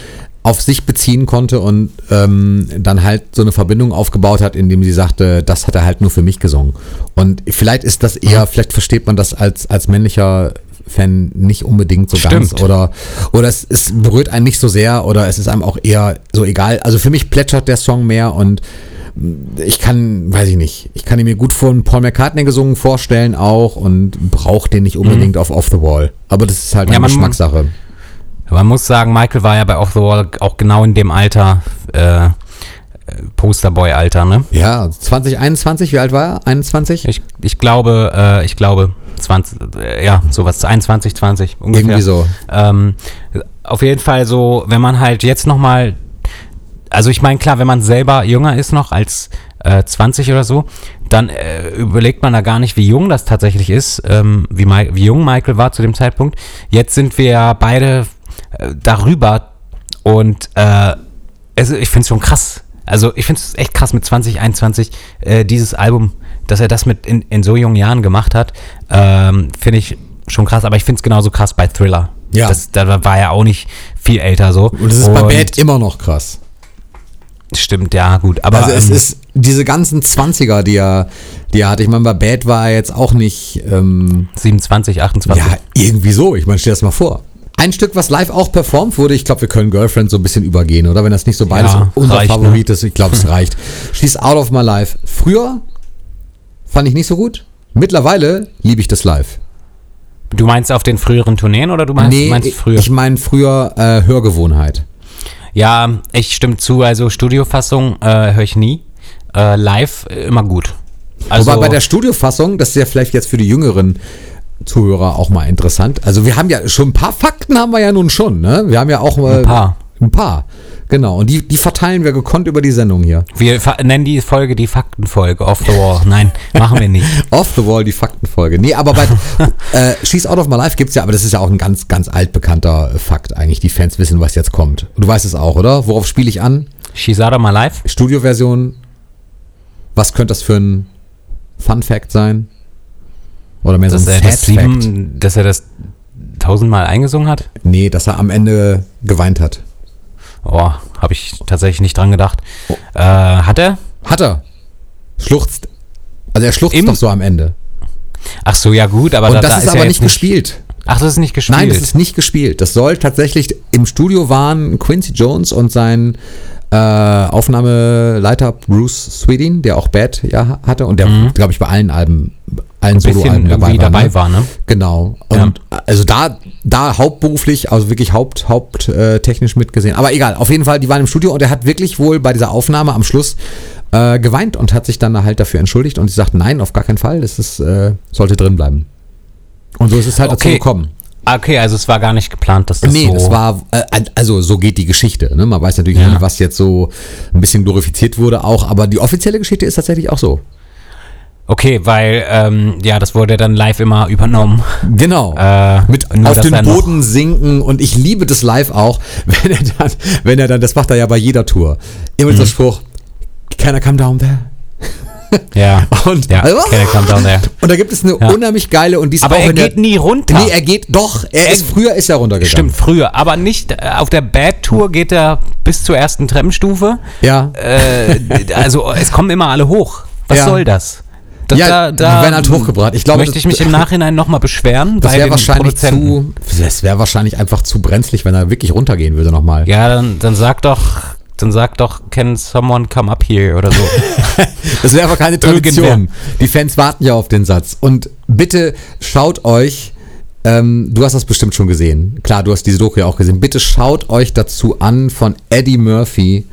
S2: auf sich beziehen konnte und ähm, dann halt so eine Verbindung aufgebaut hat, indem sie sagte, das hat er halt nur für mich gesungen. Und vielleicht ist das eher, vielleicht versteht man das als, als männlicher Fan nicht unbedingt so ganz
S1: Stimmt.
S2: oder oder es, es berührt einen nicht so sehr oder es ist einem auch eher so egal. Also für mich plätschert der Song mehr und ich kann, weiß ich nicht, ich kann ihn mir gut von Paul McCartney gesungen vorstellen auch und brauche den nicht unbedingt auf Off the Wall. Aber das ist halt
S1: Mhm. Ja,
S2: eine
S1: man-
S2: Geschmackssache.
S1: Man muss sagen, Michael war ja bei Off the Wall auch genau in dem Alter, äh, Posterboy-Alter, ne?
S2: Ja, 2021, wie alt war er? 21?
S1: Ich, ich glaube, äh, ich glaube, 20, äh, ja, sowas, 21, 20 ungefähr.
S2: Irgendwie so.
S1: Ähm, auf jeden Fall so, wenn man halt jetzt nochmal, also ich meine, klar, wenn man selber jünger ist noch als äh, 20 oder so, dann äh, überlegt man da gar nicht, wie jung das tatsächlich ist, ähm, wie, wie jung Michael war zu dem Zeitpunkt. Jetzt sind wir ja beide äh, darüber und äh, es, ich finde es schon krass. Also ich finde es echt krass mit 2021, äh, dieses Album, dass er das mit in, in so jungen Jahren gemacht hat, ähm, finde ich schon krass. Aber ich finde es genauso krass bei Thriller.
S2: Ja.
S1: Das, da war er auch nicht viel älter so.
S2: Und das ist bei Bad immer noch krass.
S1: Stimmt, ja, gut. Aber
S2: Also es
S1: ähm,
S2: ist diese ganzen 20er, die er, die er hatte. Ich meine, bei Bad war er jetzt auch nicht, ähm,
S1: 27, 28.
S2: ja, irgendwie so. Ich meine, stell dir das mal vor. Ein Stück, was live auch performt wurde, ich glaube, wir können Girlfriend so ein bisschen übergehen, oder? Wenn das nicht so beides
S1: Ja,
S2: unser
S1: reicht,
S2: Favorit ist, ich glaube, es reicht. She's Out of My Life. Früher fand ich nicht so gut. Mittlerweile liebe ich das live.
S1: Du meinst auf den früheren Tourneen oder du meinst, meinst
S2: ich,
S1: früher?
S2: ich meine früher äh, Hörgewohnheit.
S1: ja, ich stimme zu. Also Studiofassung äh, höre ich nie. Äh, live äh, immer gut. Also
S2: Wobei bei der Studiofassung, das ist ja vielleicht jetzt für die jüngeren Zuhörer auch mal interessant. Also wir haben ja schon ein paar Fakten haben wir ja nun schon, ne? Wir haben ja auch mal
S1: Ein paar.
S2: Ein paar. Genau. Und die, die verteilen wir gekonnt über die Sendung hier.
S1: wir nennen die Folge die Faktenfolge off the wall. Nein, machen wir nicht.
S2: Off the Wall, die Faktenfolge. Nee, aber bei äh, She's Out of My Life gibt's ja, aber das ist ja auch ein ganz, ganz altbekannter äh, Fakt eigentlich. Die Fans wissen, was jetzt kommt. Du weißt es auch, oder? Worauf spiele ich an?
S1: She's out of my life.
S2: Studioversion. Was könnte das für ein Fun Fact sein? Oder mehr
S1: Dass
S2: so ein
S1: das
S2: Sad Fact?
S1: sieben, dass er das tausendmal eingesungen hat.
S2: Nee, dass er am Ende geweint hat.
S1: Oh, habe ich tatsächlich nicht dran gedacht. Äh, hat er?
S2: Hat er. Schluchzt. Also er schluchzt
S1: Im-
S2: doch so am Ende.
S1: Ach so, ja gut, aber
S2: Und
S1: da,
S2: das
S1: da
S2: ist
S1: er
S2: aber
S1: jetzt
S2: nicht gespielt.
S1: Ach, das ist nicht gespielt.
S2: Nein, das ist nicht gespielt. Das soll tatsächlich im Studio waren Quincy Jones und sein äh, Aufnahmeleiter Bruce Swedin, der auch Bad ja hatte und der, glaube ich, bei allen Alben,
S1: Mhm. Ein irgendwie
S2: dabei war.
S1: dabei
S2: ne?
S1: war, ne?
S2: Genau. Und also da, da hauptberuflich, also wirklich haupt, haupttechnisch mitgesehen. Aber egal, auf jeden Fall, die waren im Studio und er hat wirklich wohl bei dieser Aufnahme am Schluss äh, geweint und hat sich dann halt dafür entschuldigt und sie sagt, nein, auf gar keinen Fall, das ist, äh, sollte drin bleiben. Und so ist es halt dazu
S1: Okay.
S2: gekommen.
S1: Okay, also es war gar nicht geplant, dass das
S2: Nee,
S1: so...
S2: das war, äh, also so geht die Geschichte. Ne? Man weiß natürlich
S1: Ja.
S2: nie, was jetzt so ein bisschen glorifiziert wurde auch, aber die offizielle Geschichte ist tatsächlich auch so.
S1: Okay, weil, ähm, ja, das wurde dann live immer übernommen.
S2: Genau.
S1: Äh,
S2: Mit
S1: nur,
S2: auf den Boden sinken und ich liebe das live auch, wenn er dann, wenn er dann, das macht er ja bei jeder Tour, immer
S1: Mhm.
S2: dieser Spruch, I come down there?
S1: Ja,
S2: Und,
S1: ja,
S2: also,
S1: down there?
S2: und da gibt es eine
S1: Ja.
S2: unheimlich geile und die ist
S1: Aber
S2: auch
S1: er
S2: in der,
S1: geht nie runter.
S2: Nee, er geht, doch, er ist, früher ist er runtergegangen.
S1: Stimmt, früher. Aber nicht, äh, auf der Bad-Tour geht er bis zur ersten Treppenstufe.
S2: Ja.
S1: Äh, also es kommen immer alle hoch. Was
S2: Ja.
S1: soll das? Das
S2: Ja, die werden halt hochgebracht. Ich glaube,
S1: möchte ich mich im Nachhinein nochmal beschweren
S2: Das wäre wahrscheinlich zu, das wäre wahrscheinlich einfach zu brenzlig, wenn er wirklich runtergehen würde nochmal.
S1: Ja, dann, dann sag doch, dann sag doch, can someone come up here oder so.
S2: Das wäre aber keine Tradition.
S1: Irgendwer.
S2: Die Fans warten ja auf den Satz. Und bitte schaut euch, ähm, du hast das bestimmt schon gesehen. Klar, du hast diese Doku ja auch gesehen. Bitte schaut euch dazu an von Eddie Murphy.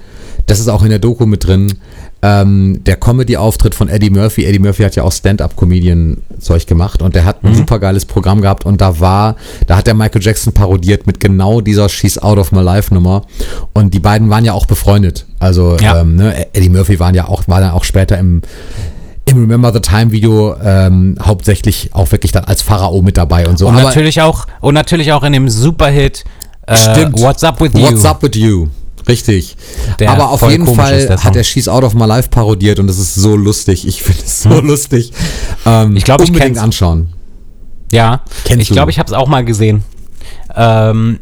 S2: Das ist auch in der Doku mit drin. Ähm, der Comedy-Auftritt von Eddie Murphy. Eddie Murphy hat ja auch Stand-up-Comedian-Zeug gemacht und der hat ein supergeiles Programm gehabt und da war, da hat der Michael Jackson parodiert mit genau dieser She's Out of My Life Nummer und die beiden waren ja auch befreundet. Also
S1: Ja.
S2: ähm, ne, Eddie Murphy waren ja auch, war dann auch später im im Remember the Time Video ähm, hauptsächlich auch wirklich dann als Pharao mit dabei und so.
S1: Und
S2: Aber
S1: natürlich auch, und natürlich auch in dem Superhit äh. What's Up With You.
S2: What's up with you? Richtig.
S1: Der
S2: Aber auf jeden Fall hat er She's Out of My Life parodiert und das ist so lustig. Ich finde es so lustig. Ähm,
S1: Ich glaub, ich kenn's.
S2: anschauen.
S1: Ja,
S2: Kennst
S1: ich glaube, ich habe es auch mal gesehen. Ähm,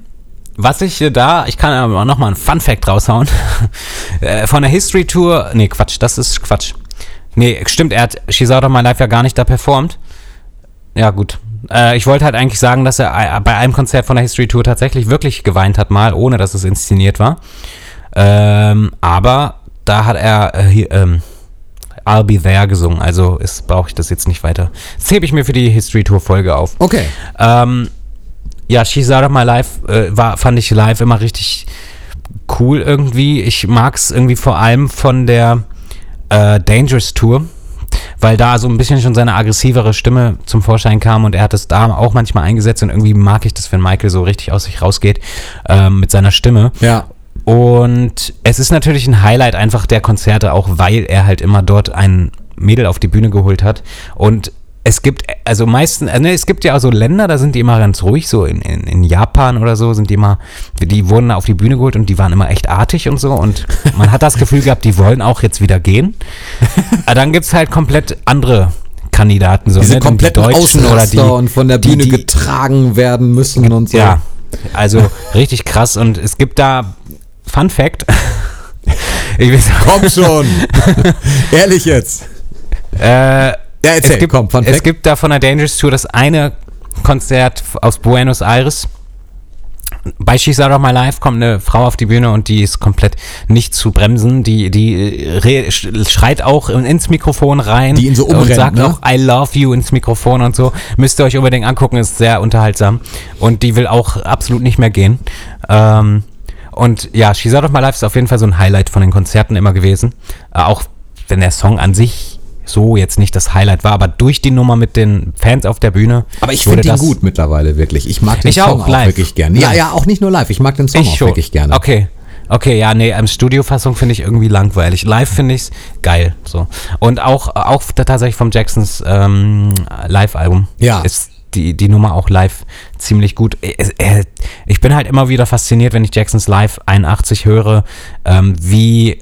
S1: was ich äh, da, ich kann aber noch mal einen Fun Fact raushauen. Äh, Von der History Tour, nee, Quatsch, das ist Quatsch. Nee, stimmt, er hat She's Out of My Life ja gar nicht da performt. Ja, gut. Äh, ich wollte halt eigentlich sagen, dass er äh, bei einem Konzert von der History Tour tatsächlich wirklich geweint hat, mal, ohne dass es inszeniert war. Ähm, aber da hat er äh, hier, ähm, I'll Be There gesungen, also brauche ich das jetzt nicht weiter. Das hebe ich mir für die History Tour Folge auf.
S2: Okay.
S1: Ähm, ja, She's Out of My Life äh, war, fand ich live immer richtig cool irgendwie. Ich mag es irgendwie vor allem von der äh, Dangerous Tour, weil da so ein bisschen schon seine aggressivere Stimme zum Vorschein kam und er hat es da auch manchmal eingesetzt und irgendwie mag ich das, wenn Michael so richtig aus sich rausgeht ähm, mit seiner Stimme.
S2: Ja.
S1: Und es ist natürlich ein Highlight einfach der Konzerte, auch weil er halt immer dort ein Mädel auf die Bühne geholt hat. Und es gibt, also meistens, äh, ne, es gibt ja auch so Länder, da sind die immer ganz ruhig, so in, in, in Japan oder so sind die immer, die wurden auf die Bühne geholt und die waren immer echt artig und so. Und man hat das Gefühl gehabt, die wollen auch jetzt wieder gehen. Aber dann gibt es halt komplett andere Kandidaten, so
S2: Diese
S1: ne,
S2: kompletten
S1: Deutschen
S2: Außenraster und von der
S1: die-
S2: Bühne
S1: die-
S2: getragen werden müssen und so.
S1: ja, also richtig krass. Und es gibt da, Fun Fact, ich weiß,
S2: Komm schon. Ehrlich jetzt.
S1: äh,
S2: Ja, erzähl,
S1: es gibt,
S2: komm, Fun
S1: es gibt da von der Dangerous Tour das eine Konzert aus Buenos Aires. Bei She's Out of My Life kommt eine Frau auf die Bühne und die ist komplett nicht zu bremsen. Die, die äh, re- sch- schreit auch in- ins Mikrofon rein
S2: Die ihn so
S1: und
S2: umrennt,
S1: sagt
S2: ne?
S1: auch I love you ins Mikrofon und so. Müsst ihr euch unbedingt angucken, ist sehr unterhaltsam. Und die will auch absolut nicht mehr gehen. Ähm, und ja, She's Out of My Life ist auf jeden Fall so ein Highlight von den Konzerten immer gewesen. Äh, auch wenn der Song an sich so jetzt nicht das Highlight war, aber durch die Nummer mit den Fans auf der Bühne.
S2: Aber ich finde
S1: das-
S2: gut mittlerweile, wirklich. Ich mag den
S1: Ich
S2: Song
S1: auch,
S2: auch,
S1: live.
S2: wirklich gerne. Ja, ja, auch nicht nur live. Ich mag den Song
S1: Ich
S2: auch
S1: schon.
S2: wirklich gerne.
S1: Okay. Okay, ja, nee, ähm, Studiofassung finde ich irgendwie langweilig. Live finde ich es geil. So. Und auch, auch tatsächlich vom Jacksons ähm, Live-Album
S2: Ja.
S1: ist die, die Nummer auch live ziemlich gut. Es- äh, Ich bin halt immer wieder fasziniert, wenn ich Jacksons Live 81 höre, ähm, wie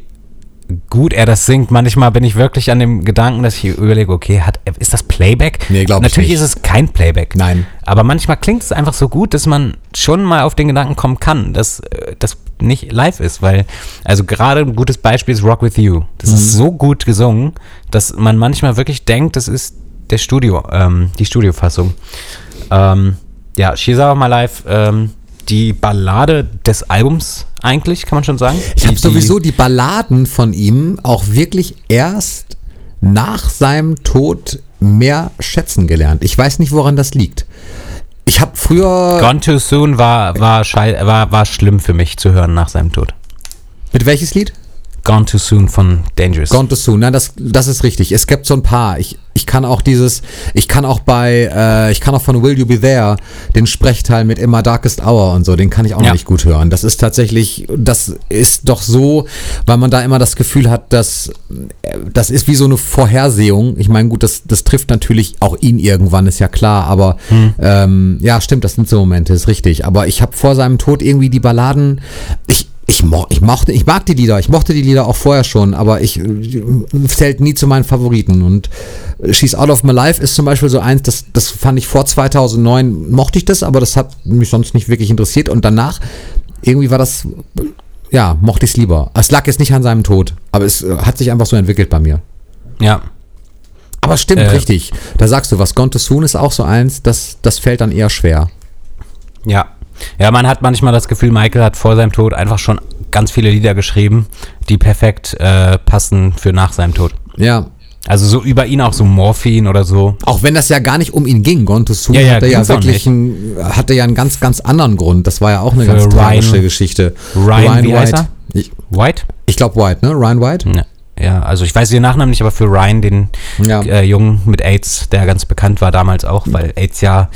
S1: gut er das singt. Manchmal bin ich wirklich an dem Gedanken, dass ich überlege, okay, hat, ist das Playback?
S2: Nee, glaub ich
S1: Natürlich
S2: nicht.
S1: ist es kein Playback.
S2: Nein.
S1: Aber manchmal klingt es einfach so gut, dass man schon mal auf den Gedanken kommen kann, dass äh, das nicht live ist, weil, also gerade ein gutes Beispiel ist Rock With You. Das ist
S2: Mhm.
S1: so gut gesungen, dass man manchmal wirklich denkt, das ist der Studio, ähm, die Studiofassung. Ähm, ja, She's Out of My Life, ähm, die Ballade des Albums eigentlich, kann man schon sagen.
S2: Ich habe sowieso die Balladen von ihm auch wirklich erst nach seinem Tod mehr schätzen gelernt. Ich weiß nicht, woran das liegt. ich habe früher.
S1: Gone Too Soon war, war, war, war schlimm für mich zu hören nach seinem Tod.
S2: Mit welches Lied?
S1: Gone Too Soon von Dangerous.
S2: Gone Too Soon, nein, das, das ist richtig. Es gibt so ein paar. Ich, ich kann auch dieses, ich kann auch bei, äh, ich kann auch von Will You Be There den Sprechteil mit Immer Darkest Hour und so, den kann ich auch
S1: Ja.
S2: noch nicht gut hören. Das ist tatsächlich, das ist doch so, weil man da immer das Gefühl hat, dass äh, das ist wie so eine Vorhersehung. Ich meine, gut, das, das trifft natürlich auch ihn irgendwann, ist ja klar, aber ähm, ja, stimmt, das sind so Momente, ist richtig. Aber ich habe vor seinem Tod irgendwie die Balladen, ich, ich, mo ich mochte, ich mag die Lieder, ich mochte die Lieder auch vorher schon, aber ich äh, zählt nie zu meinen Favoriten. Und She's Out of My Life ist zum Beispiel so eins, das, das fand ich vor 2009, mochte ich das, aber das hat mich sonst nicht wirklich interessiert. Und danach, irgendwie war das, ja, mochte ich es lieber. Es lag jetzt nicht an seinem Tod, aber es äh, hat sich einfach so entwickelt bei mir.
S1: Ja.
S2: Aber stimmt,
S1: Äh.
S2: richtig. Da sagst du was. Gone Too Soon ist auch so eins, das, das fällt dann eher schwer.
S1: Ja. Ja, man hat manchmal das Gefühl, Michael hat vor seinem Tod einfach schon ganz viele Lieder geschrieben, die perfekt äh, passen für nach seinem Tod.
S2: Ja.
S1: Also so über ihn auch so Morphin oder so.
S2: Auch wenn das ja gar nicht um ihn ging. Gone Too Soon
S1: Ja, ja,
S2: hatte ja wirklich einen, hatte ja einen ganz, ganz anderen Grund. Das war ja auch eine
S1: Für
S2: ganz tragische
S1: Ryan-
S2: Geschichte.
S1: Ryan, heißt
S2: White. Ich,
S1: White?
S2: ich glaube White, ne? Ryan White?
S1: Ja. Ja, also ich weiß den Nachnamen nicht, aber für Ryan, den
S2: Ja.
S1: äh, Jungen mit AIDS, der ganz bekannt war damals auch, weil AIDS ja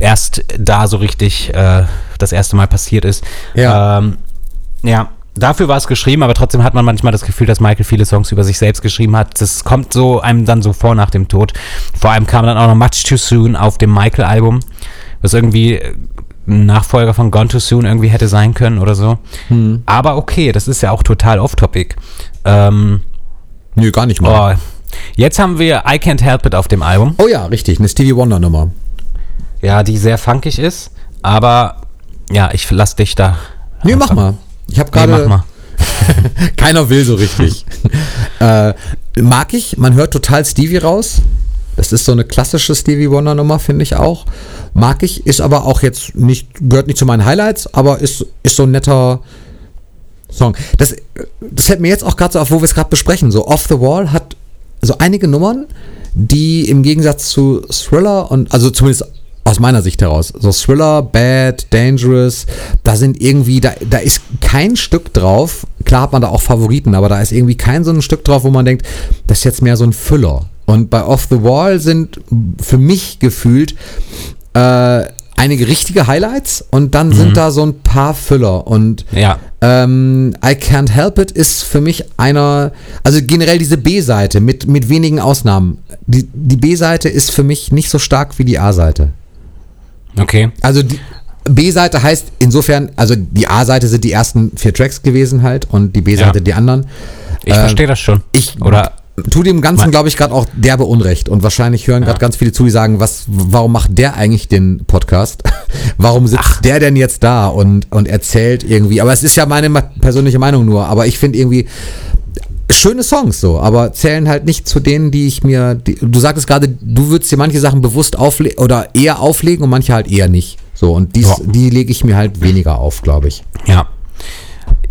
S1: erst da so richtig äh, das erste Mal passiert ist.
S2: Ja.
S1: Ähm, ja, dafür war es geschrieben, aber trotzdem hat man manchmal das Gefühl, dass Michael viele Songs über sich selbst geschrieben hat. Das kommt so einem dann so vor nach dem Tod. Vor allem kam dann auch noch Much Too Soon auf dem Michael-Album, was irgendwie äh, ein Nachfolger von Gone Too Soon irgendwie hätte sein können oder so.
S2: Hm.
S1: Aber okay, das ist ja auch total off-topic. Ähm,
S2: Nö, gar nicht mal.
S1: oh, jetzt haben wir I Can't Help It auf dem Album.
S2: Oh, ja, richtig. Eine Stevie Wonder Nummer.
S1: Ja, die sehr funkig ist, aber ja, ich lass dich da.
S2: Nee, mach mal. Ich habe
S1: Nee, mach
S2: gerade.
S1: mal.
S2: Keiner will so richtig. äh, mag ich. Man hört total Stevie raus. Das ist so eine klassische Stevie Wonder Nummer, finde ich auch. Mag ich, ist aber auch jetzt nicht, gehört nicht zu meinen Highlights, aber ist, ist so ein netter Song. Das, das fällt mir jetzt auch gerade so auf, wo wir es gerade besprechen. So Off the Wall hat so einige Nummern, die im Gegensatz zu Thriller und, also zumindest aus meiner Sicht heraus, so Thriller, Bad, Dangerous, da sind irgendwie, da, da ist kein Stück drauf, klar hat man da auch Favoriten, aber da ist irgendwie kein so ein Stück drauf, wo man denkt, das ist jetzt mehr so ein Füller. Und bei Off the Wall sind für mich gefühlt äh, einige richtige Highlights und dann sind da so ein paar Füller und
S1: Ja.
S2: ähm, I Can't Help It ist für mich einer, also generell diese B-Seite mit, mit wenigen Ausnahmen. Die, die B-Seite ist für mich nicht so stark wie die A-Seite.
S1: Okay.
S2: Also die B-Seite heißt insofern, also die A-Seite sind die ersten vier Tracks gewesen halt und die B-Seite
S1: Ja.
S2: die anderen.
S1: Ich
S2: Ähm,
S1: verstehe das schon.
S2: Ich
S1: Oder
S2: tu dem Ganzen, glaube ich, gerade auch derbe Unrecht. Und wahrscheinlich hören gerade ganz viele zu, die sagen, was, warum macht der eigentlich den Podcast? warum sitzt der denn jetzt da und, und erzählt irgendwie? Aber es ist ja meine persönliche Meinung nur. Aber ich finde irgendwie schöne Songs so, aber zählen halt nicht zu denen, die ich mir. Die, du sagtest gerade, du würdest dir manche Sachen bewusst auflegen oder eher auflegen und manche halt eher nicht. So, und dies,
S1: Ja.
S2: die lege ich mir halt weniger auf, glaube ich.
S1: Ja.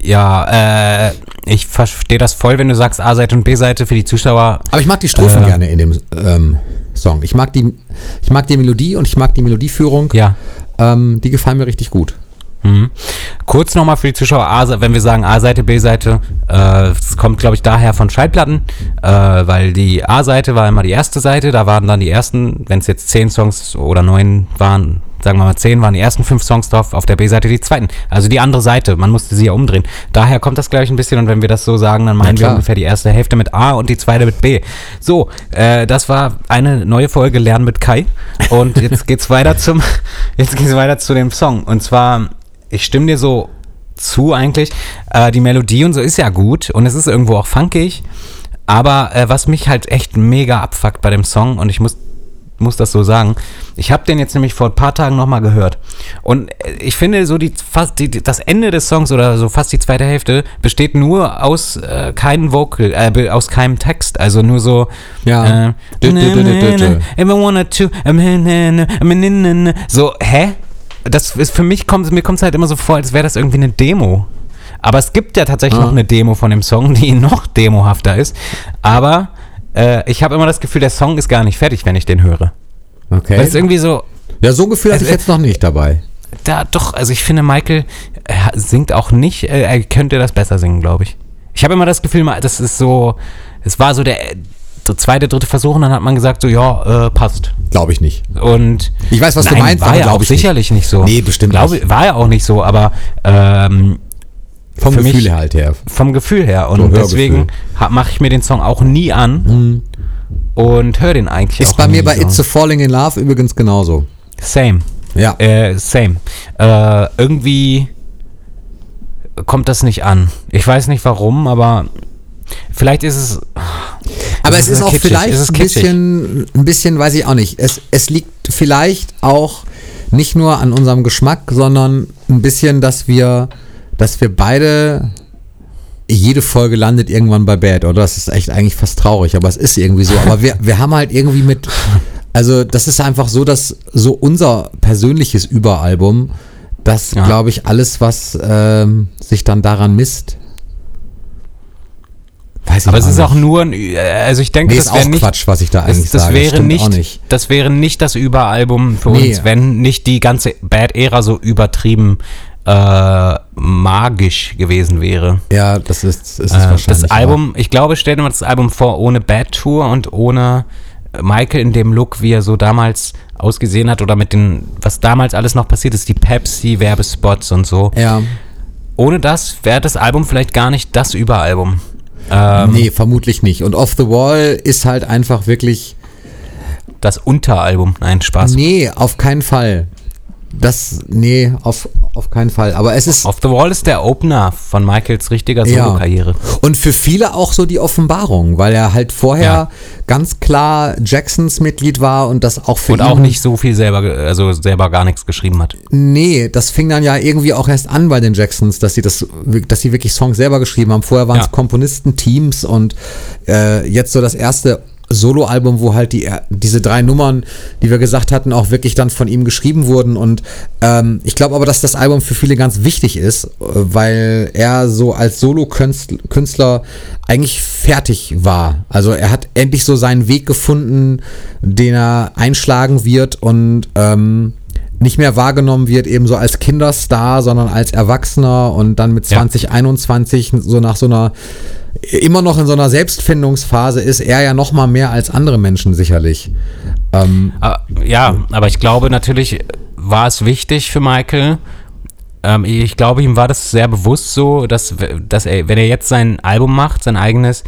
S1: Ja, äh, ich verstehe das voll, wenn du sagst A-Seite und B-Seite für die Zuschauer.
S2: Aber ich mag die Strophen
S1: Äh.
S2: gerne in dem ähm, Song. Ich mag, die, ich mag die Melodie und ich mag die Melodieführung.
S1: Ja.
S2: Ähm, die gefallen mir richtig gut.
S1: Mhm. Kurz nochmal für die Zuschauer, A, wenn wir sagen A-Seite, B-Seite, äh, es kommt, glaube ich, daher von Schallplatten, äh, weil die A-Seite war immer die erste Seite, da waren dann die ersten, wenn es jetzt zehn Songs oder neun waren, sagen wir mal zehn, waren die ersten fünf Songs drauf, auf der B-Seite die zweiten. Also die andere Seite, man musste sie ja umdrehen. Daher kommt das, glaube ich, ein bisschen und wenn wir das so sagen, dann meinen wir ungefähr die erste Hälfte mit A und die zweite mit B. So, äh, das war eine neue Folge Lernen mit Kai und jetzt geht's weiter zum, jetzt geht's weiter zu dem Song und zwar, ich stimme dir so zu eigentlich, äh, die Melodie und so ist ja gut und es ist irgendwo auch funkig, aber äh, was mich halt echt mega abfuckt bei dem Song und ich muss muss das so sagen. Ich habe den jetzt nämlich vor ein paar Tagen nochmal gehört. Und äh, ich finde, so die, fast die, das Ende des Songs oder so fast die zweite Hälfte besteht nur aus äh, keinem Vocal, äh, aus keinem Text. Also nur so.
S2: Ja.
S1: Äh, so, hä? Das ist für mich kommt, mir kommt es halt immer so vor, als wäre das irgendwie eine Demo. Aber es gibt ja tatsächlich
S2: Ah.
S1: noch eine Demo von dem Song, die noch demohafter ist. Aber äh, ich habe immer das Gefühl, der Song ist gar nicht fertig, wenn ich den höre.
S2: Okay.
S1: Weil es irgendwie so,
S2: Ja, so ein Gefühl hatte ich jetzt noch nicht dabei.
S1: Da doch, also ich finde, Michael er singt auch nicht, äh, er könnte das besser singen, glaube ich. Ich habe immer das Gefühl, das ist so, es war so der, der zweite, dritte Versuch und dann hat man gesagt, so, ja, äh, passt.
S2: Glaube ich nicht.
S1: Und
S2: Ich weiß, was du
S1: Nein,
S2: meinst,
S1: war
S2: aber
S1: ja
S2: glaub
S1: auch
S2: ich nicht.
S1: sicherlich nicht, so.
S2: Nee, bestimmt
S1: glaube,
S2: nicht.
S1: War ja auch nicht so, aber ähm,
S2: Vom Gefühl
S1: mich-
S2: halt her.
S1: vom Gefühl her. Und
S2: So
S1: deswegen mache ich mir den Song auch nie an und höre den eigentlich
S2: Ist
S1: auch
S2: bei mir bei
S1: so.
S2: It's a Falling in Love übrigens genauso.
S1: Same.
S2: Ja.
S1: Äh, same. Äh, irgendwie kommt das nicht an. Ich weiß nicht warum, aber vielleicht ist es.
S2: Aber es ist auch
S1: kitschig.
S2: vielleicht ein bisschen, ein bisschen, weiß ich auch nicht. Es, es liegt vielleicht auch nicht nur an unserem Geschmack, sondern ein bisschen, dass wir, dass wir beide jede Folge landet irgendwann bei Bad, oder? Das ist echt eigentlich fast traurig, aber es ist irgendwie so. Aber wir, wir haben halt irgendwie mit, also das ist einfach so, dass so unser persönliches Überalbum, das
S1: Ja.
S2: glaube ich alles, was ähm, sich dann daran misst. Weiß
S1: Aber es ist auch nur ein. äh, Also ich denke,
S2: Nee,
S1: das wäre nicht.
S2: Quatsch, was ich da
S1: Das,
S2: eigentlich
S1: das
S2: sage.
S1: wäre nicht,
S2: nicht.
S1: das wäre nicht das Überalbum für
S2: Nee.
S1: uns, wenn nicht die ganze Bad-Ära so übertrieben äh, magisch gewesen wäre.
S2: Ja, das ist, ist es
S1: Äh,
S2: wahrscheinlich.
S1: das Album, ich glaube, stell dir mal das Album vor, ohne Bad Tour und ohne äh, Michael in dem Look, wie er so damals ausgesehen hat oder mit den, was damals alles noch passiert ist, die Pepsi-Werbespots und so.
S2: Ja,
S1: Ohne das wäre das Album vielleicht gar nicht das Überalbum. Ähm,
S2: nee, vermutlich nicht. Und Off the Wall ist halt einfach wirklich.
S1: Das Unteralbum. Nein, Spaß.
S2: Nee, auf keinen Fall. Das, nee, auf, auf keinen Fall. Aber es ist.
S1: Off the Wall ist der Opener von Michaels richtiger
S2: Ja.
S1: Solo-Karriere.
S2: Und für viele auch so die Offenbarung, weil er halt vorher
S1: Ja.
S2: ganz klar Jacksons Mitglied war und das auch für
S1: Und
S2: ihn.
S1: auch nicht so viel selber, also selber gar nichts geschrieben hat.
S2: Nee, das fing dann ja irgendwie auch erst an bei den Jacksons, dass sie das, dass sie wirklich Songs selber geschrieben haben. Vorher waren es
S1: Ja.
S2: Komponistenteams und äh, jetzt so das erste Soloalbum, wo halt die diese drei Nummern, die wir gesagt hatten, auch wirklich dann von ihm geschrieben wurden. Und ähm, ich glaube aber, dass das Album für viele ganz wichtig ist, äh, weil er so als Solo-Künstler eigentlich fertig war. Also er hat endlich so seinen Weg gefunden, den er einschlagen wird und ähm, nicht mehr wahrgenommen wird, eben so als Kinderstar, sondern als Erwachsener und dann mit
S1: Ja.
S2: 2021 so nach so einer immer noch in so einer Selbstfindungsphase ist er ja noch mal mehr als andere Menschen sicherlich. Ähm,
S1: Aber, ja, aber ich glaube natürlich war es wichtig für Michael. Ähm, ich glaube, ihm war das sehr bewusst so, dass, dass er, wenn er jetzt sein Album macht, sein eigenes,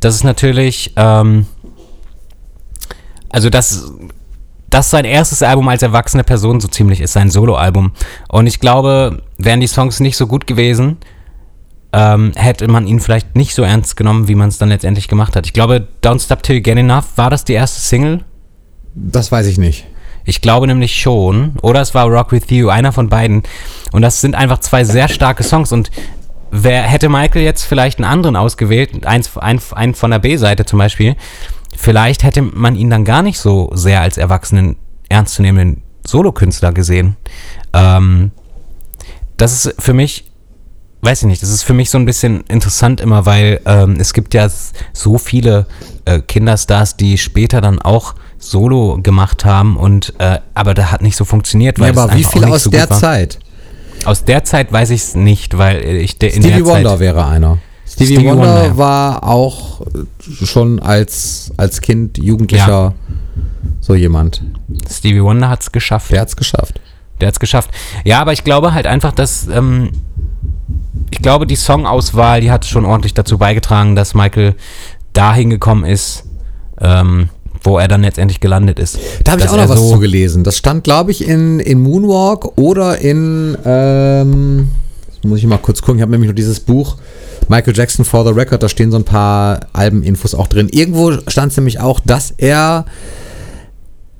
S1: das ist natürlich, ähm, also das, das sein erstes Album als erwachsene Person so ziemlich ist, sein Soloalbum. Und ich glaube, wären die Songs nicht so gut gewesen, ähm, hätte man ihn vielleicht nicht so ernst genommen, wie man es dann letztendlich gemacht hat. Ich glaube, Don't Stop Till You Get Enough, war das die erste Single?
S2: das weiß ich nicht.
S1: Ich glaube nämlich schon. Oder es war Rock With You, einer von beiden. Und das sind einfach zwei sehr starke Songs. Und wer hätte Michael jetzt vielleicht einen anderen ausgewählt, eins, ein, ein von der B-Seite zum Beispiel, vielleicht hätte man ihn dann gar nicht so sehr als erwachsenen, ernstzunehmenden Solokünstler gesehen. Ähm, das ist für mich, weiß ich nicht, das ist für mich so ein bisschen interessant immer, weil ähm, es gibt ja so viele äh, Kinderstars, die später dann auch Solo gemacht haben und äh, aber da hat nicht so funktioniert, weil
S2: Ja,
S1: es
S2: aber wie viel aus
S1: so
S2: der
S1: war.
S2: Zeit?
S1: Aus der Zeit weiß ich es nicht, weil ich de, in
S2: Stevie
S1: der
S2: Wonder
S1: Zeit
S2: wäre einer. Stevie,
S1: Stevie
S2: Wonder,
S1: Wonder, ja.
S2: war auch äh, schon als, als Kind, Jugendlicher so jemand.
S1: Stevie Wonder hat es geschafft.
S2: Der hat's geschafft.
S1: Der hat es geschafft. Ja, aber ich glaube halt einfach, dass ähm, ich glaube, die Songauswahl, die hat schon ordentlich dazu beigetragen, dass Michael dahin gekommen ist, ähm, wo er dann letztendlich gelandet ist.
S2: Da habe ich auch noch was
S1: so-
S2: zu gelesen. Das stand, glaube ich, in, in Moonwalk oder in, ähm, muss ich mal kurz gucken, ich habe nämlich nur dieses Buch Michael Jackson for the Record, da stehen so ein paar Albeninfos auch drin. Irgendwo stand es nämlich auch, dass er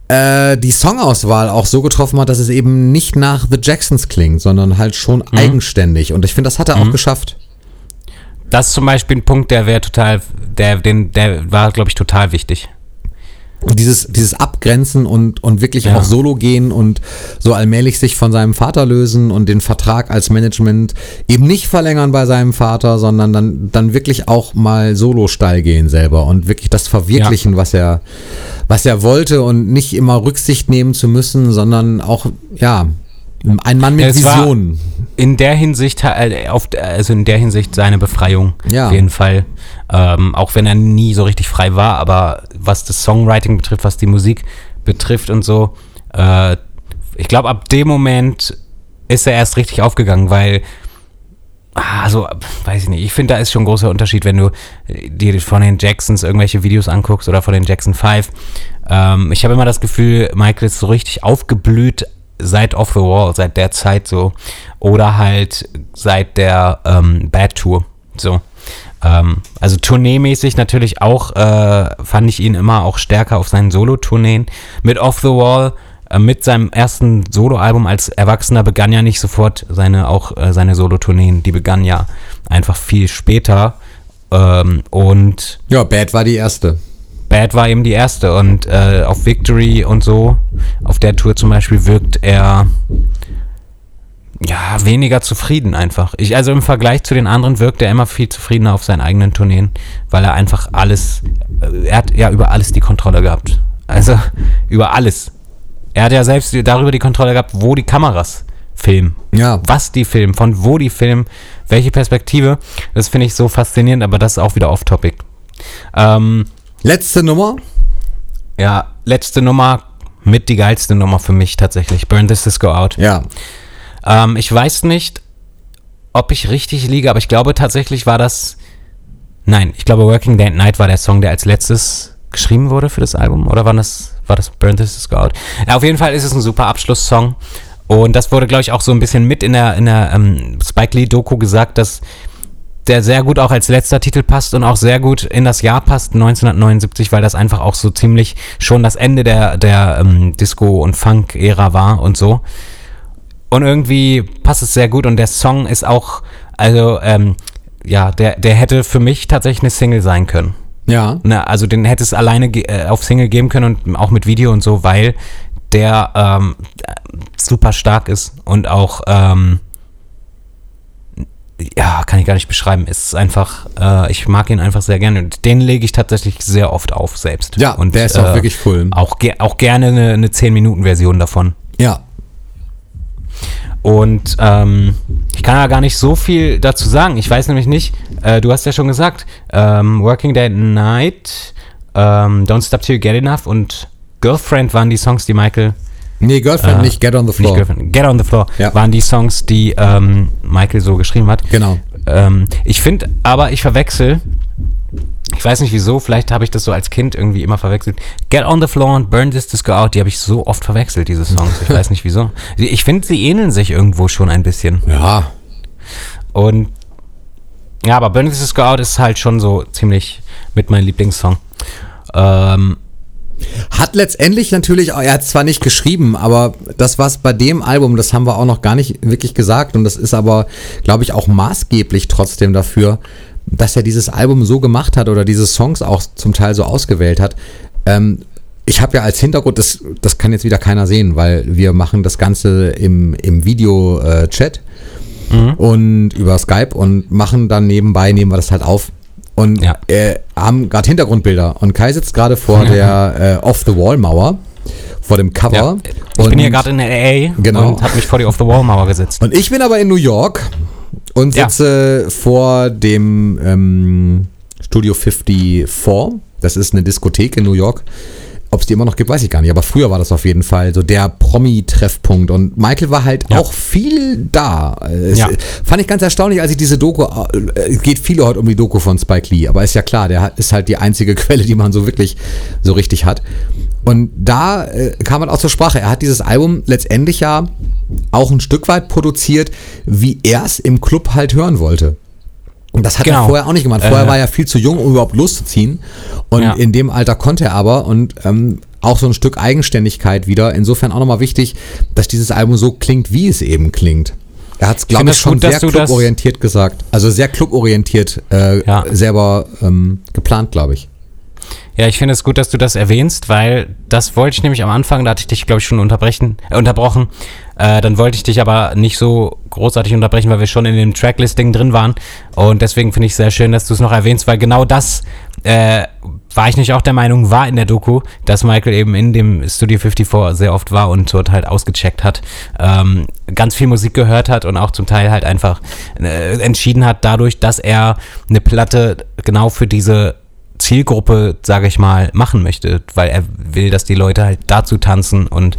S2: äh, die Songauswahl auch so getroffen hat, dass es eben nicht nach The Jacksons klingt, sondern halt schon
S1: Mhm.
S2: eigenständig. Und ich finde, das hat er auch geschafft.
S1: Das ist zum Beispiel ein Punkt, der wäre total, der, den, der war, glaube ich, total wichtig.
S2: Dieses, dieses Abgrenzen und, und wirklich
S1: Ja.
S2: auch Solo gehen und so allmählich sich von seinem Vater lösen und den Vertrag als Management eben nicht verlängern bei seinem Vater, sondern dann, dann wirklich auch mal Solo-Steil gehen selber und wirklich das verwirklichen, was er, was er wollte und nicht immer Rücksicht nehmen zu müssen, sondern auch, ja, ein Mann mit
S1: Ja, es war-
S2: Vision.
S1: in der Hinsicht, äh, also in der Hinsicht seine Befreiung.
S2: Ja.
S1: Auf jeden Fall. Ähm, auch wenn er nie so richtig frei war, aber was das Songwriting betrifft, was die Musik betrifft und so, äh, ich glaube, ab dem Moment ist er erst richtig aufgegangen, weil, ah, so, weiß ich nicht, ich finde, da ist schon ein großer Unterschied, wenn du dir von den Jacksons irgendwelche Videos anguckst oder von den Jackson 5. Ähm, ich habe immer das Gefühl, Michael ist so richtig aufgeblüht seit Off the Wall, seit der Zeit so. Oder halt seit der ähm, Bad Tour. So. Ähm, also tourneemäßig natürlich auch, äh, fand ich ihn immer auch stärker auf seinen Solo-Tourneen. Mit Off the Wall, äh, mit seinem ersten Soloalbum als Erwachsener begann ja nicht sofort seine auch äh, seine Solo-Tourneen. Die begannen ja einfach viel später. Ähm, und
S2: Ja, Bad war die erste.
S1: Bad war eben die erste und äh, auf Victory und so, auf der Tour zum Beispiel, wirkt er ja weniger zufrieden einfach. Ich, also im Vergleich zu den anderen wirkt er immer viel zufriedener auf seinen eigenen Tourneen, weil er einfach alles, äh, er hat ja über alles die Kontrolle gehabt. Also über alles. Er hat ja selbst darüber die Kontrolle gehabt, wo die Kameras filmen.
S2: Ja.
S1: Was die filmen, von wo die filmen, welche Perspektive. Das finde ich so faszinierend, aber das ist auch wieder off-topic. Ähm,
S2: Letzte Nummer.
S1: ja, letzte Nummer, mit die geilste Nummer für mich tatsächlich. Burn This Disco Out.
S2: Ja.
S1: Ähm, ich weiß nicht, ob ich richtig liege, aber ich glaube tatsächlich war das. Nein, ich glaube Working Day and Night war der Song, der als letztes geschrieben wurde für das Album. Oder war das, war das Burn This Disco Out? Ja, auf jeden Fall ist es ein super Abschlusssong. Und das wurde, glaube ich, auch so ein bisschen mit in der, in der ähm, Spike Lee Doku gesagt, dass der sehr gut auch als letzter Titel passt und auch sehr gut in das Jahr passt, 1979, weil das einfach auch so ziemlich schon das Ende der, der ähm, Disco- und Funk-Ära war und so. Und irgendwie passt es sehr gut und der Song ist auch, also, ähm, ja, der, der hätte für mich tatsächlich eine Single sein können.
S2: Ja.
S1: Ne, also den hätte es alleine äh, auf Single geben können und auch mit Video und so, weil der ähm, super stark ist und auch, ähm, ja, kann ich gar nicht beschreiben. Es ist einfach, äh, ich mag ihn einfach sehr gerne und den lege ich tatsächlich sehr oft auf selbst.
S2: Ja,
S1: und,
S2: der ist auch
S1: äh,
S2: wirklich cool.
S1: Auch, ge auch gerne eine, eine 10-Minuten-Version davon.
S2: Ja.
S1: Und ähm, ich kann ja gar nicht so viel dazu sagen. Ich weiß nämlich nicht, äh, du hast ja schon gesagt, ähm, Working Day and Night, ähm, Don't Stop Till You Get Enough und Girlfriend waren die Songs, die Michael,
S2: Nee, Girlfriend
S1: Äh,
S2: nicht, Get on the Floor.
S1: Get on the Floor,
S2: Ja.
S1: waren die Songs, die ähm, Michael so geschrieben hat.
S2: Genau.
S1: Ähm, ich finde, aber ich verwechsel, ich weiß nicht wieso, vielleicht habe ich das so als Kind irgendwie immer verwechselt. Get on the Floor und Burn This Disco Out, die habe ich so oft verwechselt, diese Songs. Ich weiß nicht wieso. Ich finde, sie ähneln sich irgendwo schon ein bisschen.
S2: Ja.
S1: Und ja, aber Burn This Disco Out ist halt schon so ziemlich mit meinem Lieblingssong. Ähm,
S2: Hat letztendlich natürlich, auch- er hat zwar nicht geschrieben, aber das, was bei dem Album, das haben wir auch noch gar nicht wirklich gesagt und das ist aber, glaube ich, auch maßgeblich trotzdem dafür, dass er dieses Album so gemacht hat oder diese Songs auch zum Teil so ausgewählt hat. Ähm, ich habe ja als Hintergrund, das, das kann jetzt wieder keiner sehen, weil wir machen das Ganze im, im Video-Chat und über Skype und machen dann nebenbei, nehmen wir das halt auf. Und
S1: Ja.
S2: äh, haben gerade Hintergrundbilder. Und Kai sitzt gerade vor der äh, Off-the-Wall-Mauer, vor dem Cover.
S1: ja. Ich bin hier gerade in LA
S2: Genau.
S1: und habe mich vor die Off-the-Wall-Mauer gesetzt.
S2: und ich bin aber in New York und
S1: Ja.
S2: sitze vor dem ähm, Studio 54. Das ist eine Diskothek in New York. Ob es die immer noch gibt, weiß ich gar nicht. Aber früher war das auf jeden Fall so der Promi-Treffpunkt. Und Michael war halt
S1: Ja.
S2: auch viel da.
S1: Ja.
S2: Fand ich ganz erstaunlich, als ich diese Doku, äh, es geht viele heute um die Doku von Spike Lee, aber ist ja klar, der ist halt die einzige Quelle, die man so wirklich so richtig hat. Und da äh, kam man auch zur Sprache. Er hat dieses Album letztendlich ja auch ein Stück weit produziert, wie er es im Club halt hören wollte. Und das hat er
S1: Genau.
S2: vorher auch nicht gemacht. Vorher
S1: Äh.
S2: war er viel zu jung, um überhaupt loszuziehen. Und
S1: Ja.
S2: in dem Alter konnte er aber und ähm, auch so ein Stück Eigenständigkeit wieder. Insofern auch nochmal wichtig, dass dieses Album so klingt, wie es eben klingt. Er hat es, glaube ich, schon
S1: gut,
S2: sehr cluborientiert gesagt. Also sehr cluborientiert äh,
S1: Ja.
S2: selber ähm, geplant, glaube ich.
S1: Ja, ich finde es gut, dass du das erwähnst, weil das wollte ich nämlich am Anfang, da hatte ich dich, glaube ich, schon unterbrechen, äh, unterbrochen. Äh, dann wollte ich dich aber nicht so großartig unterbrechen, weil wir schon in dem Tracklisting drin waren. Und deswegen finde ich sehr schön, dass du es noch erwähnst, weil genau das äh, war ich nicht auch der Meinung, war in der Doku, dass Michael eben in dem Studio 54 sehr oft war und dort halt ausgecheckt hat, ähm, ganz viel Musik gehört hat und auch zum Teil halt einfach äh, entschieden hat, dadurch, dass er eine Platte genau für diese Zielgruppe, sage ich mal, machen möchte, weil er will, dass die Leute halt dazu tanzen. Und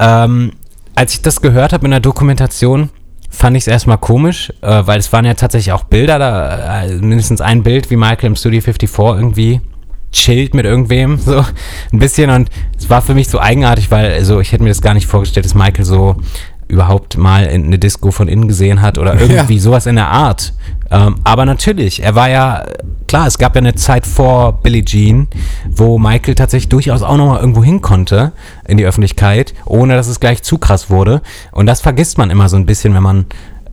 S1: ähm, als ich das gehört habe in der Dokumentation, fand ich es erstmal komisch, äh, weil es waren ja tatsächlich auch Bilder da, äh, mindestens ein Bild, wie Michael im Studio 54 irgendwie chillt mit irgendwem, so ein bisschen. Und es war für mich so eigenartig, weil also ich hätte mir das gar nicht vorgestellt, dass Michael so überhaupt mal in eine Disco von innen gesehen hat oder irgendwie ja. sowas in der Art. Ähm, aber natürlich, er war ja, klar, es gab ja eine Zeit vor Billie Jean, wo Michael tatsächlich durchaus auch nochmal irgendwo hin konnte in die Öffentlichkeit, ohne dass es gleich zu krass wurde. Und das vergisst man immer so ein bisschen, wenn man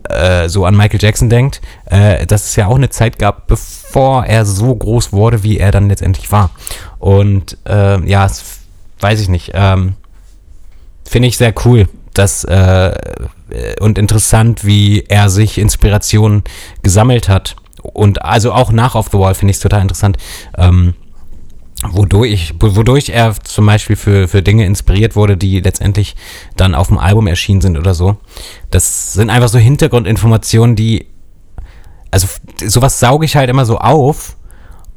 S1: äh, so an Michael Jackson denkt, äh, dass es ja auch eine Zeit gab, bevor er so groß wurde, wie er dann letztendlich war. Und äh, ja, weiß ich nicht. Ähm, Finde ich sehr cool, das äh, und interessant, wie er sich Inspiration gesammelt hat. Und also auch nach Off the Wall finde ich es total interessant. Ähm, wodurch, wodurch er zum Beispiel für, für Dinge inspiriert wurde, die letztendlich dann auf dem Album erschienen sind oder so. Das sind einfach so Hintergrundinformationen, die, also sowas sauge ich halt immer so auf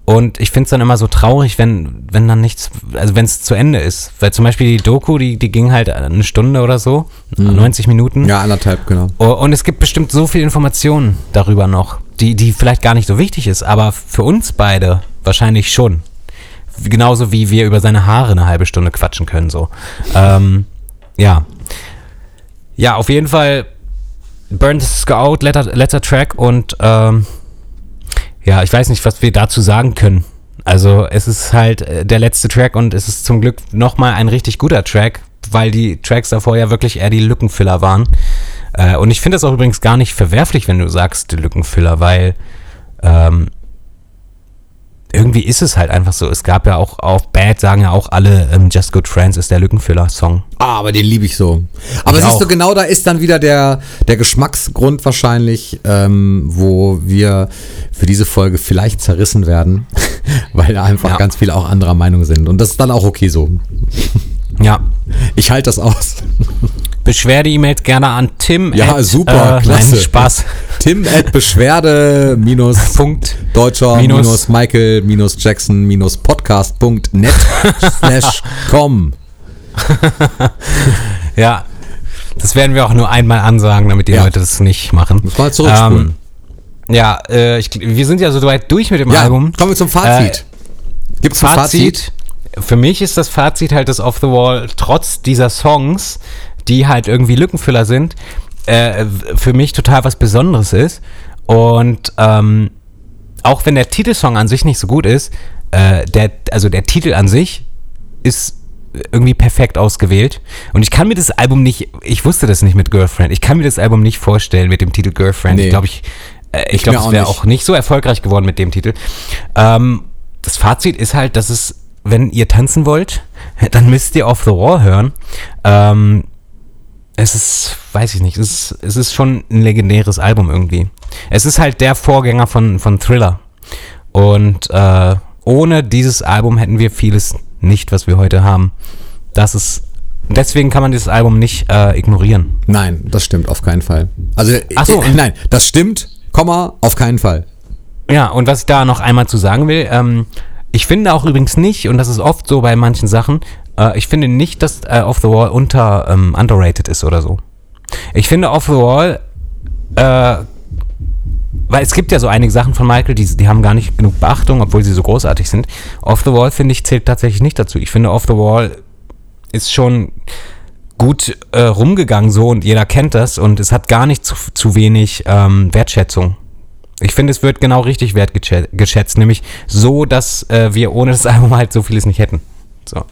S1: und ich finde es dann immer so traurig, wenn, wenn dann nichts, also wenn es zu Ende ist. Weil zum Beispiel die Doku, die, die ging halt eine Stunde oder so, mhm. 90 Minuten.
S2: Ja, anderthalb, genau.
S1: Und es gibt bestimmt so viel Informationen darüber noch, die, die vielleicht gar nicht so wichtig ist, aber für uns beide wahrscheinlich schon. Genauso wie wir über seine Haare eine halbe Stunde quatschen können, so. ähm, ja. Ja, auf jeden Fall Burn the Scout, letter, letter Track und ähm, ja, ich weiß nicht, was wir dazu sagen können. Also es ist halt äh, der letzte Track und es ist zum Glück nochmal ein richtig guter Track, weil die Tracks davor ja wirklich eher die Lückenfüller waren. Äh, und ich finde das auch übrigens gar nicht verwerflich, wenn du sagst Lückenfüller, weil ähm, irgendwie ist es halt einfach so. Es gab ja auch auf Bad, sagen ja auch alle, ähm, Just Good Friends ist der Lückenfüller-Song.
S2: Ah, aber den liebe ich so. Aber ich siehst auch. du, genau da ist dann wieder der, der Geschmacksgrund wahrscheinlich, ähm, wo wir für diese Folge vielleicht zerrissen werden, weil da einfach ja. ganz viele auch anderer Meinung sind. Und das ist dann auch okay so.
S1: Ja.
S2: Ich halte das aus.
S1: Beschwerde-E-Mails gerne an Tim.
S2: Ja, at, super, äh, klasse.
S1: Nein, Spaß.
S2: Tim at Beschwerde minus
S1: Punkt
S2: Deutscher minus, minus Michael minus Jackson minus Podcast.net slash com.
S1: ja, das werden wir auch nur einmal ansagen, damit die ja. Leute das nicht machen.
S2: Muss mal zurückspulen.
S1: Ähm, ja, äh, ich, wir sind ja so weit durch mit dem
S2: ja,
S1: Album.
S2: Kommen wir zum Fazit.
S1: Äh, Gibt es ein Fazit? Fazit? Für mich ist das Fazit halt das Off the Wall, trotz dieser Songs, die halt irgendwie Lückenfüller sind, äh, für mich total was Besonderes ist. Und ähm, auch wenn der Titelsong an sich nicht so gut ist, äh, der, also der Titel an sich ist irgendwie perfekt ausgewählt. Und ich kann mir das Album nicht, ich wusste das nicht mit Girlfriend, ich kann mir das Album nicht vorstellen mit dem Titel Girlfriend. Nee. Ich glaube, ich, äh, ich glaube, es wäre auch nicht so erfolgreich geworden mit dem Titel. Ähm, das Fazit ist halt, dass es, wenn ihr tanzen wollt, dann müsst ihr Off the Wall hören. Ähm, es ist, weiß ich nicht, es ist, es ist schon ein legendäres Album irgendwie. Es ist halt der Vorgänger von, von Thriller. Und äh, ohne dieses Album hätten wir vieles nicht, was wir heute haben. Das ist Deswegen kann man dieses Album nicht äh, ignorieren.
S2: Nein, das stimmt auf keinen Fall. Also, Ach so, äh, nein, das stimmt, Komma, auf keinen Fall.
S1: Ja, und was ich da noch einmal zu sagen will, ähm, ich finde auch übrigens nicht, und das ist oft so bei manchen Sachen, äh, ich finde nicht, dass äh, Off the Wall unter ähm, underrated ist oder so. Ich finde Off the Wall, äh, weil es gibt ja so einige Sachen von Michael, die, die haben gar nicht genug Beachtung, obwohl sie so großartig sind. Off the Wall, finde ich, zählt tatsächlich nicht dazu. Ich finde, Off the Wall ist schon gut äh, rumgegangen so und jeder kennt das und es hat gar nicht zu, zu wenig ähm, Wertschätzung. Ich finde, es wird genau richtig wertgeschätzt, nämlich so, dass äh, wir ohne das Album halt so vieles nicht hätten. So.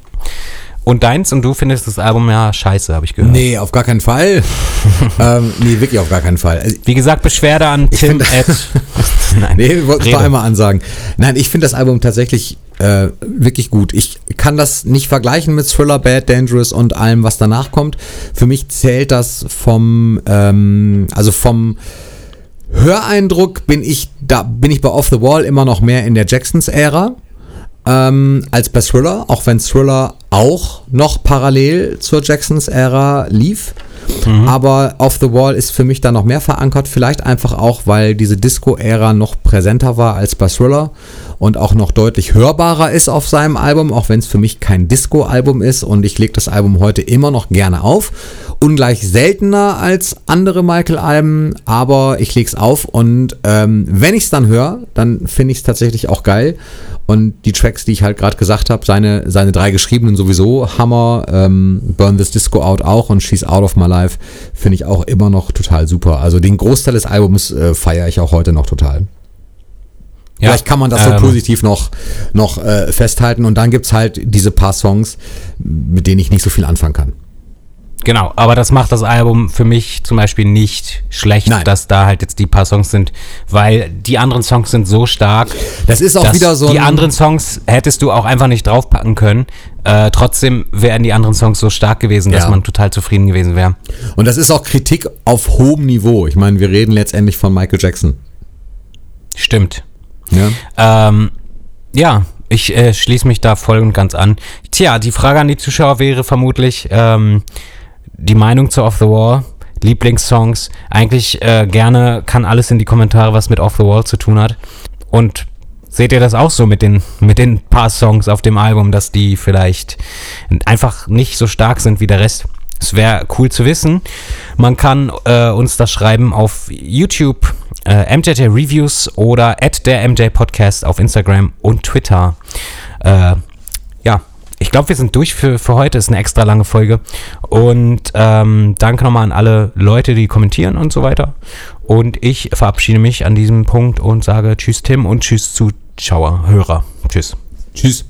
S1: Und deins und du findest das Album ja scheiße, habe ich gehört.
S2: Nee, auf gar keinen Fall. ähm, nee, wirklich auf gar keinen Fall. Also,
S1: Wie gesagt, Beschwerde an Tim at.
S2: Nein, nee, wir wollten es noch einmal ansagen. Nein, ich finde das Album tatsächlich äh, wirklich gut. Ich kann das nicht vergleichen mit Thriller, Bad, Dangerous und allem, was danach kommt. Für mich zählt das vom, ähm, also vom Höreindruck bin ich da, bin ich bei Off the Wall immer noch mehr in der Jacksons-Ära ähm, als bei Thriller, auch wenn Thriller auch noch parallel zur Jacksons-Ära lief. Mhm. Aber Off the Wall ist für mich da noch mehr verankert. Vielleicht einfach auch, weil diese Disco-Ära noch präsenter war als bei Thriller und auch noch deutlich hörbarer ist auf seinem Album, auch wenn es für mich kein Disco-Album ist. Und ich lege das Album heute immer noch gerne auf. Ungleich seltener als andere Michael-Alben, aber ich lege es auf und ähm, wenn ich es dann höre, dann finde ich es tatsächlich auch geil. Und die Tracks, die ich halt gerade gesagt habe, seine, seine drei geschriebenen sowieso, Hammer, ähm, Burn This Disco Out auch und She's Out of My Life, finde ich auch immer noch total super. Also den Großteil des Albums äh, feiere ich auch heute noch total. Ja, Vielleicht kann man das so ähm, positiv noch, noch äh, festhalten. Und dann gibt es halt diese paar Songs, mit denen ich nicht so viel anfangen kann.
S1: Genau, aber das macht das Album für mich zum Beispiel nicht schlecht, Nein. dass da halt jetzt die paar Songs sind, weil die anderen Songs sind so stark.
S2: Das ist auch wieder so.
S1: Die anderen Songs hättest du auch einfach nicht draufpacken können. Äh, trotzdem wären die anderen Songs so stark gewesen, dass ja. man total zufrieden gewesen wäre.
S2: Und das ist auch Kritik auf hohem Niveau. Ich meine, wir reden letztendlich von Michael Jackson.
S1: Stimmt. Ja. Ähm, ja, ich äh, schließe mich da voll und ganz an. Tja, die Frage an die Zuschauer wäre vermutlich, ähm, die Meinung zu Off the Wall, Lieblingssongs. Eigentlich äh, gerne kann alles in die Kommentare, was mit Off the Wall zu tun hat. Und seht ihr das auch so mit den, mit den paar Songs auf dem Album, dass die vielleicht einfach nicht so stark sind wie der Rest? Es wäre cool zu wissen. Man kann äh, uns das schreiben auf YouTube, äh, MJJ Reviews oder at der MJ Podcast auf Instagram und Twitter. Äh, ja, ich glaube, wir sind durch für, für heute. Ist eine extra lange Folge. Und ähm, danke nochmal an alle Leute, die kommentieren und so weiter. Und ich verabschiede mich an diesem Punkt und sage Tschüss, Tim, und Tschüss Zuschauer, Hörer. Tschüss.
S2: Tschüss.